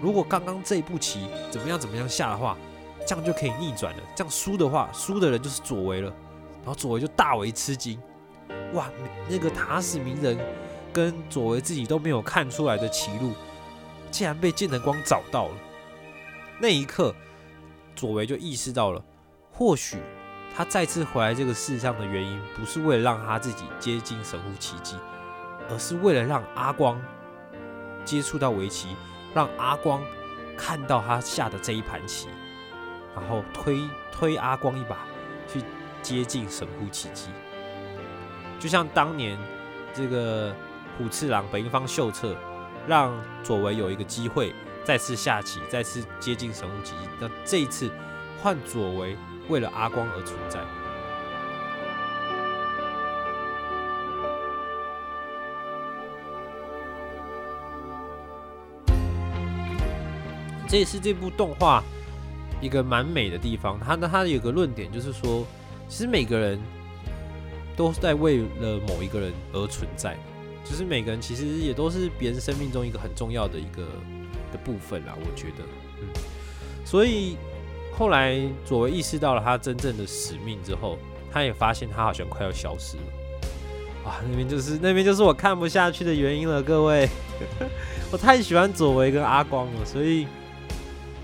如果刚刚这一步棋怎么样怎么样下的话，这样就可以逆转了。这样输的话，输的人就是左为了。然后左为就大为吃惊，哇，那个塔死鸣人跟左为自己都没有看出来的棋路，竟然被剑能光找到了。那一刻，左为就意识到了，或许他再次回来这个世上的原因，不是为了让他自己接近神乎其技，而是为了让阿光接触到围棋，让阿光看到他下的这一盘棋，然后推推阿光一把，去接近神乎其技。就像当年这个虎次郎本因坊秀策，让左为有一个机会再次下棋，再次接近神乎其技。那这一次换左为为了阿光而存在。这也是这部动画一个蛮美的地方。他呢，他有个论点就是说，其实每个人都是在为了某一个人而存在，就是每个人其实也都是别人生命中一个很重要的一个的部分啦。我觉得，嗯，所以后来佐为意识到了他真正的使命之后，他也发现他好像快要消失了。啊，那边就是那边就是我看不下去的原因了，各位，(laughs) 我太喜欢佐为跟阿光了，所以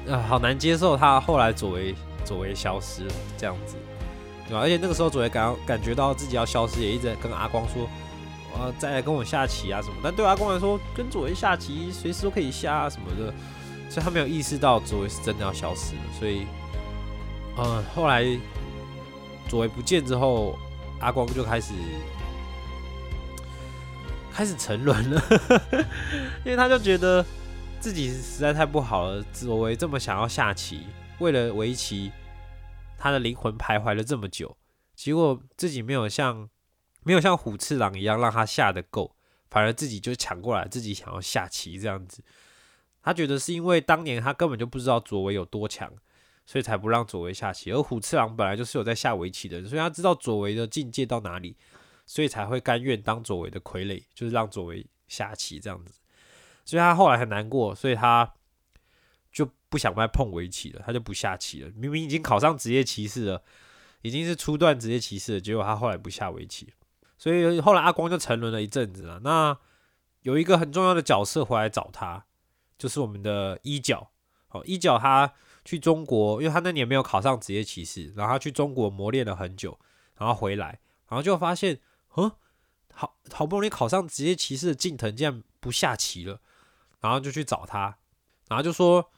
啊，好难接受他后来左为左为消失了这样子。对吧？而且那个时候左为感感觉到自己要消失，也一直在跟阿光说，呃，再来跟我下棋啊什么。但对阿光来说，跟左为下棋随时都可以下啊什么的，所以他没有意识到左为是真的要消失了。所以，呃，后来左为不见之后，阿光就开始开始沉沦了，(laughs) 因为他就觉得自己实在太不好了。佐为这么想要下棋，为了围棋。他的灵魂徘徊了这么久，结果自己没有像没有像虎次郎一样让他下的够，反而自己就抢过来，自己想要下棋这样子。他觉得是因为当年他根本就不知道佐为有多强，所以才不让佐为下棋。而虎次郎本来就是有在下围棋的人，所以他知道佐为的境界到哪里，所以才会甘愿当佐为的傀儡，就是让佐为下棋这样子。所以他后来很难过，所以他就不想再碰围棋了，他就不下棋了。明明已经考上职业棋士了，已经是初段职业棋士了，结果他后来不下围棋，所以后来阿光就沉沦了一阵子了。那有一个很重要的角色回来找他，就是我们的一角。哦，一角他去中国，因为他那年没有考上职业棋士，然后他去中国磨练了很久，然后回来，然后就发现，嗯，好好不容易考上职业棋士的近藤竟然不下棋了，然后就去找他，然后就说，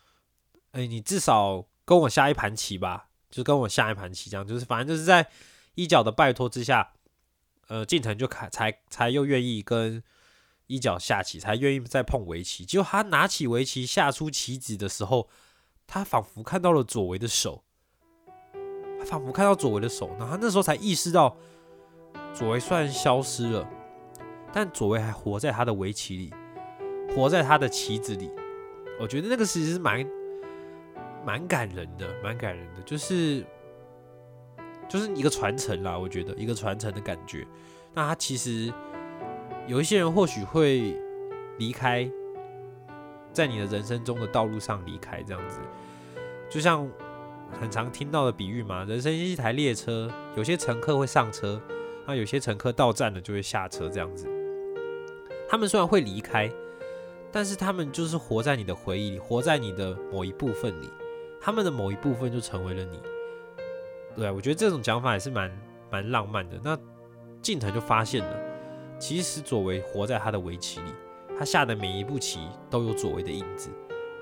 哎，你至少跟我下一盘棋吧，就跟我下一盘棋，这样就是反正就是在一角的拜托之下，呃，近藤就开才才又愿意跟。一角下棋才愿意再碰围棋，结果他拿起围棋下出棋子的时候，他仿佛看到了左为的手，他仿佛看到左为的手，然后他那时候才意识到，左为虽然消失了，但左为还活在他的围棋里，活在他的棋子里。我觉得那个其实是蛮蛮感人的，蛮感人的，就是就是一个传承啦。我觉得一个传承的感觉。那他其实。有一些人或许会离开，在你的人生中的道路上离开，这样子，就像很常听到的比喻嘛，人生是一台列车，有些乘客会上车，那有些乘客到站了就会下车，这样子。他们虽然会离开，但是他们就是活在你的回忆里，活在你的某一部分里，他们的某一部分就成为了你。对，我觉得这种讲法也是蛮蛮浪漫的。那近藤就发现了。其实佐为活在他的围棋里，他下的每一步棋都有佐为的影子，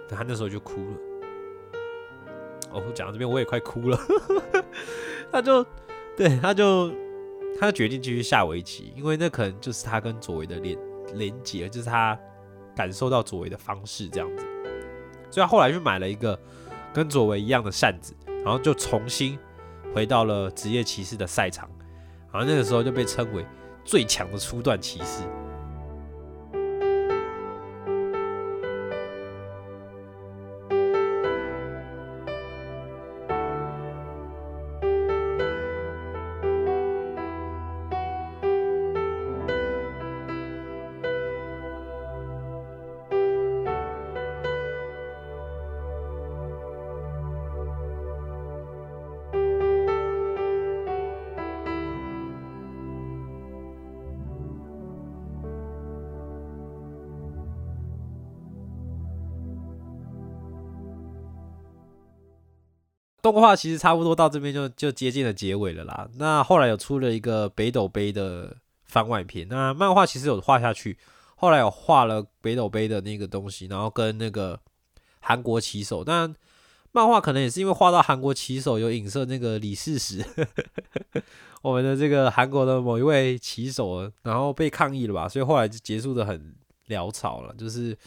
他那时候就哭了。哦，讲到这边我也快哭了。(laughs) 他就对，他就他决定继续下围棋，因为那可能就是他跟佐为的连连接，就是他感受到左为的方式这样子。所以他后来就买了一个跟左为一样的扇子，然后就重新回到了职业骑士的赛场，然后那个时候就被称为。最强的初段骑士。动画其实差不多到这边就就接近了结尾了啦。那后来有出了一个北斗杯的番外篇，那漫画其实有画下去，后来有画了北斗杯的那个东西，然后跟那个韩国棋手。但漫画可能也是因为画到韩国棋手有影射那个李世石，(laughs) 我们的这个韩国的某一位棋手，然后被抗议了吧，所以后来就结束的很潦草了，就是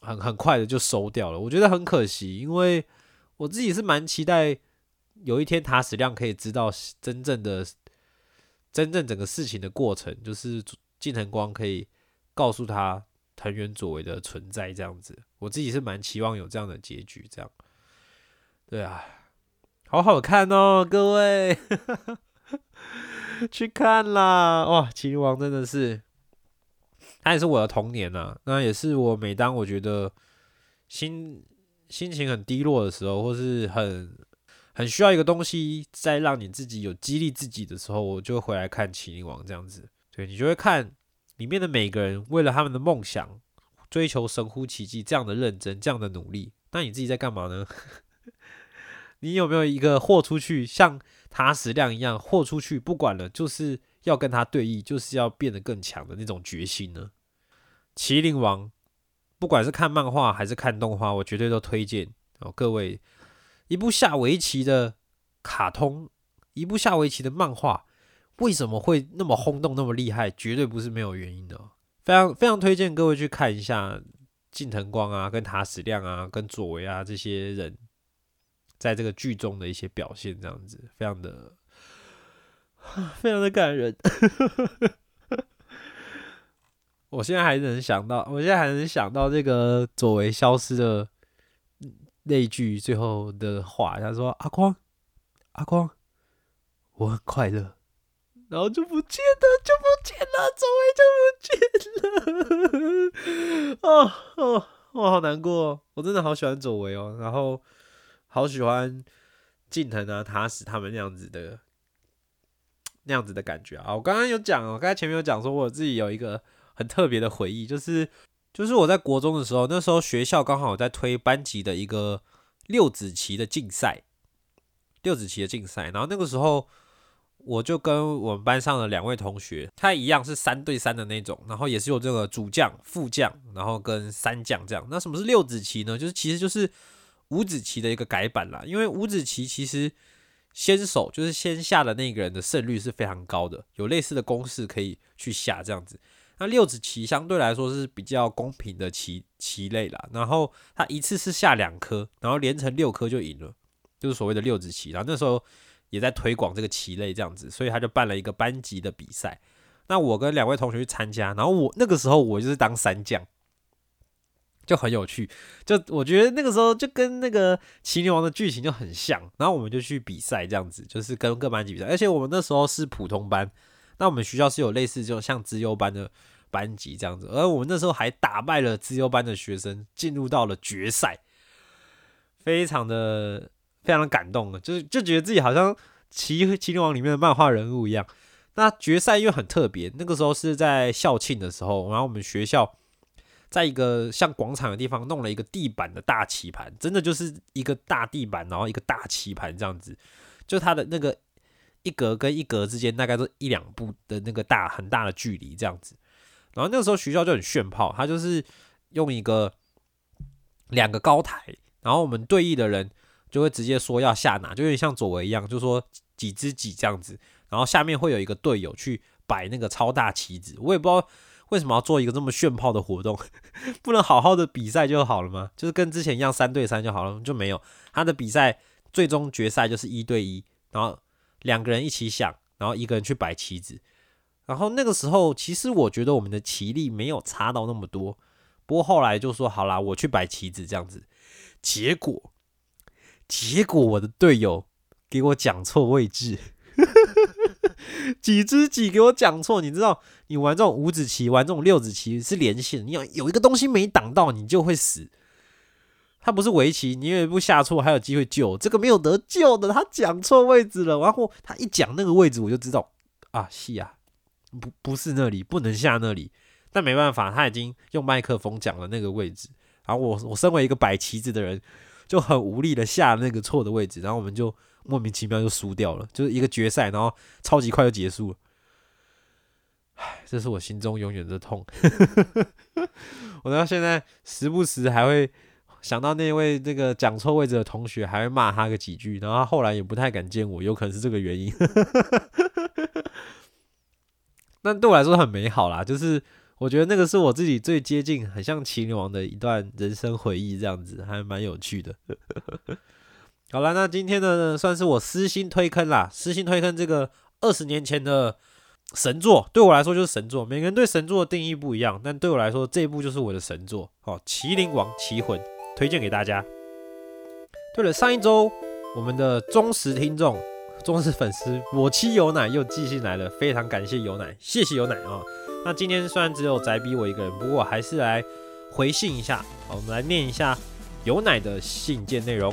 很很快的就收掉了。我觉得很可惜，因为。我自己是蛮期待有一天塔矢亮可以知道真正的、真正整个事情的过程，就是近藤光可以告诉他藤原佐为的存在，这样子。我自己是蛮期望有这样的结局，这样。对啊，好好看哦，各位，(laughs) 去看啦！哇，秦王真的是，他也是我的童年呐，那也是我每当我觉得心。心情很低落的时候，或是很很需要一个东西，在让你自己有激励自己的时候，我就回来看《麒麟王》这样子。对你就会看里面的每个人为了他们的梦想追求神乎其技，这样的认真，这样的努力。那你自己在干嘛呢？(laughs) 你有没有一个豁出去，像塔矢亮一样豁出去，不管了，就是要跟他对弈，就是要变得更强的那种决心呢？《麒麟王》。不管是看漫画还是看动画，我绝对都推荐哦。各位，一部下围棋的卡通，一部下围棋的漫画，为什么会那么轰动、那么厉害？绝对不是没有原因的。非常非常推荐各位去看一下近藤光啊、跟塔矢亮啊、跟佐维啊这些人在这个剧中的一些表现，这样子非常的 (sighs) 非常的感人。(laughs) 我现在还能想到，我现在还能想到这个佐为消失的那句最后的话，他说：“阿光，阿光，我很快乐，然后就不见了，就不见了，走位就不见了。(laughs) 哦哦，我好难过，我真的好喜欢走位哦，然后好喜欢近藤啊、塔史他们那样子的那样子的感觉啊。我刚刚有讲哦，刚才前面有讲说，我自己有一个很特别的回忆，就是就是我在国中的时候，那时候学校刚好在推班级的一个六子棋的竞赛，六子棋的竞赛，然后那个时候我就跟我们班上的两位同学，他一样是三对三的那种，然后也是有这个主将、副将，然后跟三将这样。那什么是六子棋呢？就是其实就是五子棋的一个改版啦，因为五子棋其实先手就是先下的那个人的胜率是非常高的，有类似的公式可以去下这样子。那六子棋相对来说是比较公平的棋棋类啦，然后他一次是下两颗，然后连成六颗就赢了，就是所谓的六子棋。然后那时候也在推广这个棋类这样子，所以他就办了一个班级的比赛。那我跟两位同学去参加，然后我那个时候我就是当三将，就很有趣。就我觉得那个时候就跟那个《麒麟王》的剧情就很像，然后我们就去比赛这样子，就是跟各班级比赛。而且我们那时候是普通班，那我们学校是有类似就像资优班的班级这样子，而我们那时候还打败了资优班的学生，进入到了决赛，非常的非常的感动的，就是就觉得自己好像麒麒麟王里面的漫画人物一样。那决赛又很特别，那个时候是在校庆的时候，然后我们学校在一个像广场的地方弄了一个地板的大棋盘，真的就是一个大地板，然后一个大棋盘这样子，就它的那个一格跟一格之间大概都一两步的那个大很大的距离这样子。然后那个时候学校就很炫炮，他就是用一个两个高台，然后我们对弈的人就会直接说要下哪，就有点像左为一样，就说几只几这样子。然后下面会有一个队友去摆那个超大旗子，我也不知道为什么要做一个这么炫炮的活动，(laughs) 不能好好的比赛就好了吗？就是跟之前一样三对三就好了，就没有他的比赛最终决赛就是一对一，然后两个人一起想，然后一个人去摆棋子。然后那个时候其实我觉得我们的棋力没有差到那么多，不过后来就说好啦，我去摆棋子这样子，结果结果我的队友给我讲错位置。(laughs) 几只几给我讲错，你知道，你玩这种五子棋，玩这种六子棋是连线，你要有一个东西没挡到，你就会死。他不是围棋，你有一步下错还有机会救，这个没有得救的。他讲错位置了，然后他一讲那个位置，我就知道啊，是啊，不不是那里，不能下那里。但没办法，他已经用麦克风讲了那个位置，然后我我身为一个摆棋子的人，就很无力的下那个错的位置，然后我们就。莫名其妙就输掉了，就是一个决赛，然后超级快就结束了。唉，(laughs) 这是我心中永远的痛。我到现在时不时还会想到那位那个讲错位置的同学，还会骂他个几句，然后后来也不太敢见我，有可能是这个原因。(laughs) 但对我来说很美好啦，就是我觉得那个是我自己最接近，很像麒麟王的一段人生回忆，这样子还蛮有趣的。(laughs) 好了，那今天呢，算是我私心推坑啦。私心推坑这个二十年前的神作，对我来说就是神作。每个人对神作的定义不一样，但对我来说，这一部就是我的神作。哦，《麒麟王奇魂》推荐给大家。对了，上一周我们的忠实听众、忠实粉丝我妻有奶又寄信来了，非常感谢有奶，谢谢有奶啊。那今天虽然只有宅逼我一个人，不过还是来回信一下。我们来念一下有奶的信件内容。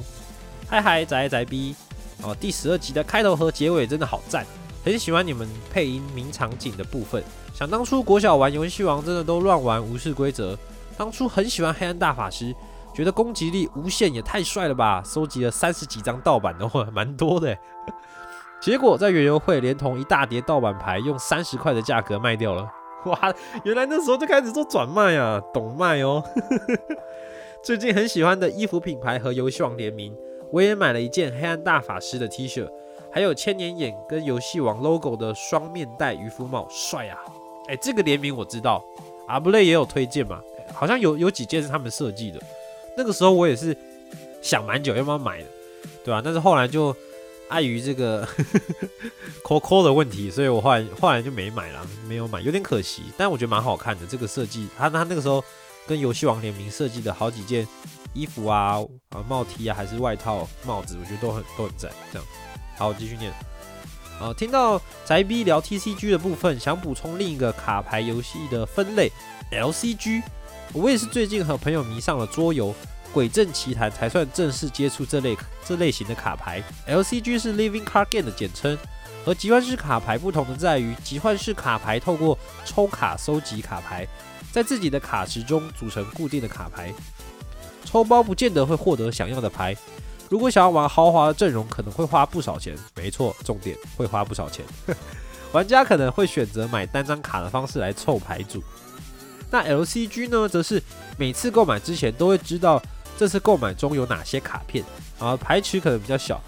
嗨嗨，宅宅逼哦，第十二集的开头和结尾真的好赞，很喜欢你们配音名场景的部分。想当初国小玩游戏王真的都乱玩无视规则，当初很喜欢黑暗大法师，觉得攻击力无限也太帅了吧，收集了三十几张盗版的话，蛮多的。(laughs) 结果在园游会连同一大叠盗版牌用三十块的价格卖掉了，(laughs) 哇，原来那时候就开始做转卖啊，懂卖哦。(laughs) 最近很喜欢的衣服品牌和游戏王联名。我也买了一件黑暗大法师的 T 恤，还有千年眼跟游戏王 logo 的双面带渔夫帽，帅啊！哎，这个联名我知道，阿布雷也有推荐嘛，好像有有几件是他们设计的。那个时候我也是想蛮久要不要买的，对吧？但是后来就碍于这个 (laughs) 扣扣的问题，所以我后来后来就没买了，没有买，有点可惜。但我觉得蛮好看的，这个设计，他他那个时候跟游戏王联名设计的好几件。衣服啊，啊帽 T 啊，还是外套、帽子，我觉得都很都很赞。这样，好，继续念。啊，听到宅 B 聊 TCG 的部分，想补充另一个卡牌游戏的分类 LCG。我也是最近和朋友迷上了桌游《鬼阵奇谭》，才算正式接触这类这类型的卡牌。LCG 是 Living Card Game 的简称，和集幻式卡牌不同的在于，集幻式卡牌透过抽卡收集卡牌，在自己的卡池中组成固定的卡牌。抽包不见得会获得想要的牌，如果想要玩豪华的阵容，可能会花不少钱。没错，重点会花不少钱。(laughs) 玩家可能会选择买单张卡的方式来凑牌组。那 LCG 呢，则是每次购买之前都会知道这次购买中有哪些卡片，啊，牌池可能比较小，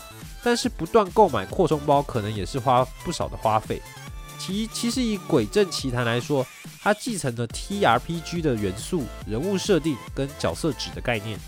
但是不断购买扩充包可能也是花不少的花费。其其实以《鬼阵奇谭》来说，它继承了 TRPG 的元素、人物设定跟角色值的概念，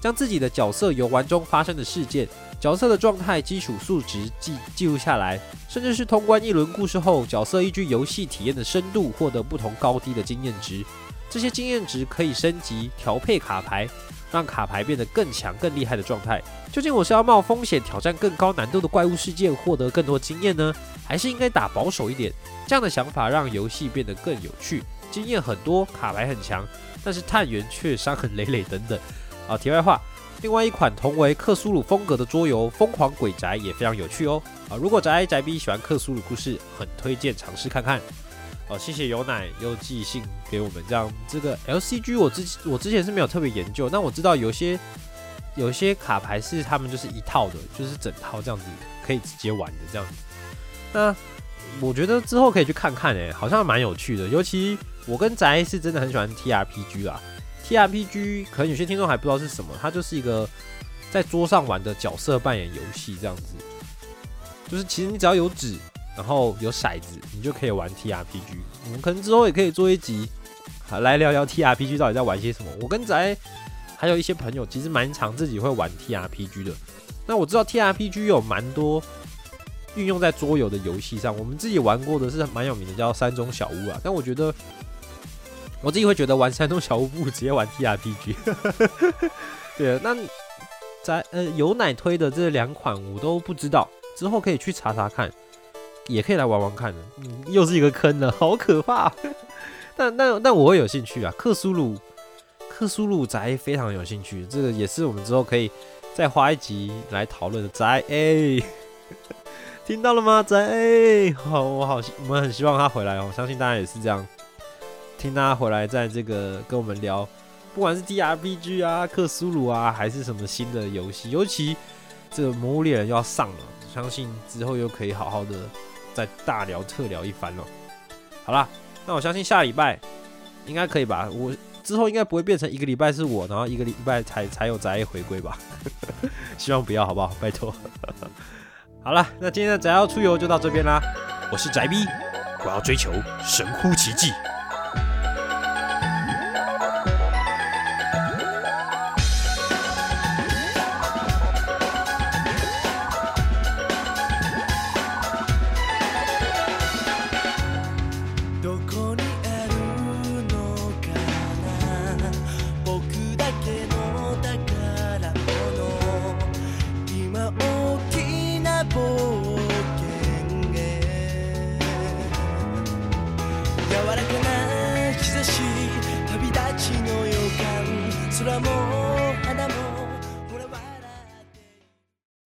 将自己的角色游玩中发生的事件、角色的状态、基础数值记记录下来，甚至是通关一轮故事后，角色依据游戏体验的深度获得不同高低的经验值。这些经验值可以升级调配卡牌，让卡牌变得更强、更厉害的状态。究竟我是要冒风险挑战更高难度的怪物事件，获得更多经验呢，还是应该打保守一点？这样的想法让游戏变得更有趣，经验很多，卡牌很强，但是探员却伤痕累累等等。啊，题外话，另外一款同为克苏鲁风格的桌游《疯狂鬼宅》也非常有趣哦。啊，如果宅 A 宅 B 喜欢克苏鲁故事，很推荐尝试看看。哦，谢谢有奶又寄信给我们，这样这个 LCG 我之我之前是没有特别研究，但我知道有些有些卡牌是他们就是一套的，就是整套这样子可以直接玩的这样子。那我觉得之后可以去看看诶、好像蛮有趣的。尤其我跟宅是真的很喜欢 TRPG 啦，TRPG 可能有些听众还不知道是什么，它就是一个在桌上玩的角色扮演游戏这样子。就是其实你只要有纸，然后有骰子，你就可以玩 TRPG。我们可能之后也可以做一集，好来聊聊 TRPG 到底在玩些什么。我跟宅还有一些朋友其实蛮常自己会玩 TRPG 的。那我知道 TRPG 有蛮多运用在桌游的游戏上，我们自己玩过的是蛮有名的，叫山中小屋啊。但我觉得我自己会觉得玩山东小屋不如直接玩 TRPG。(laughs) 对，那在呃有奶推的这两款我都不知道，之后可以去查查看，也可以来玩玩看的。嗯，又是一个坑了，好可怕。(laughs) 但但但我会有兴趣啊，克苏鲁克苏鲁宅非常有兴趣，这个也是我们之后可以再花一集来讨论的宅 A。(laughs) 听到了吗？宅好，我好，我们很希望他回来哦，我相信大家也是这样，听他回来，在这个跟我们聊，不管是 DRPG 啊、克苏鲁啊，还是什么新的游戏，尤其这个《魔物猎人》要上了，相信之后又可以好好的再大聊特聊一番了。好啦，那我相信下礼拜应该可以吧？我之后应该不会变成一个礼拜是我，然后一个礼拜才才有宅回归吧？(laughs) 希望不要，好不好？拜托。(laughs) 好了，那今天的宅要出游就到这边啦。我是宅逼我要追求神乎其技。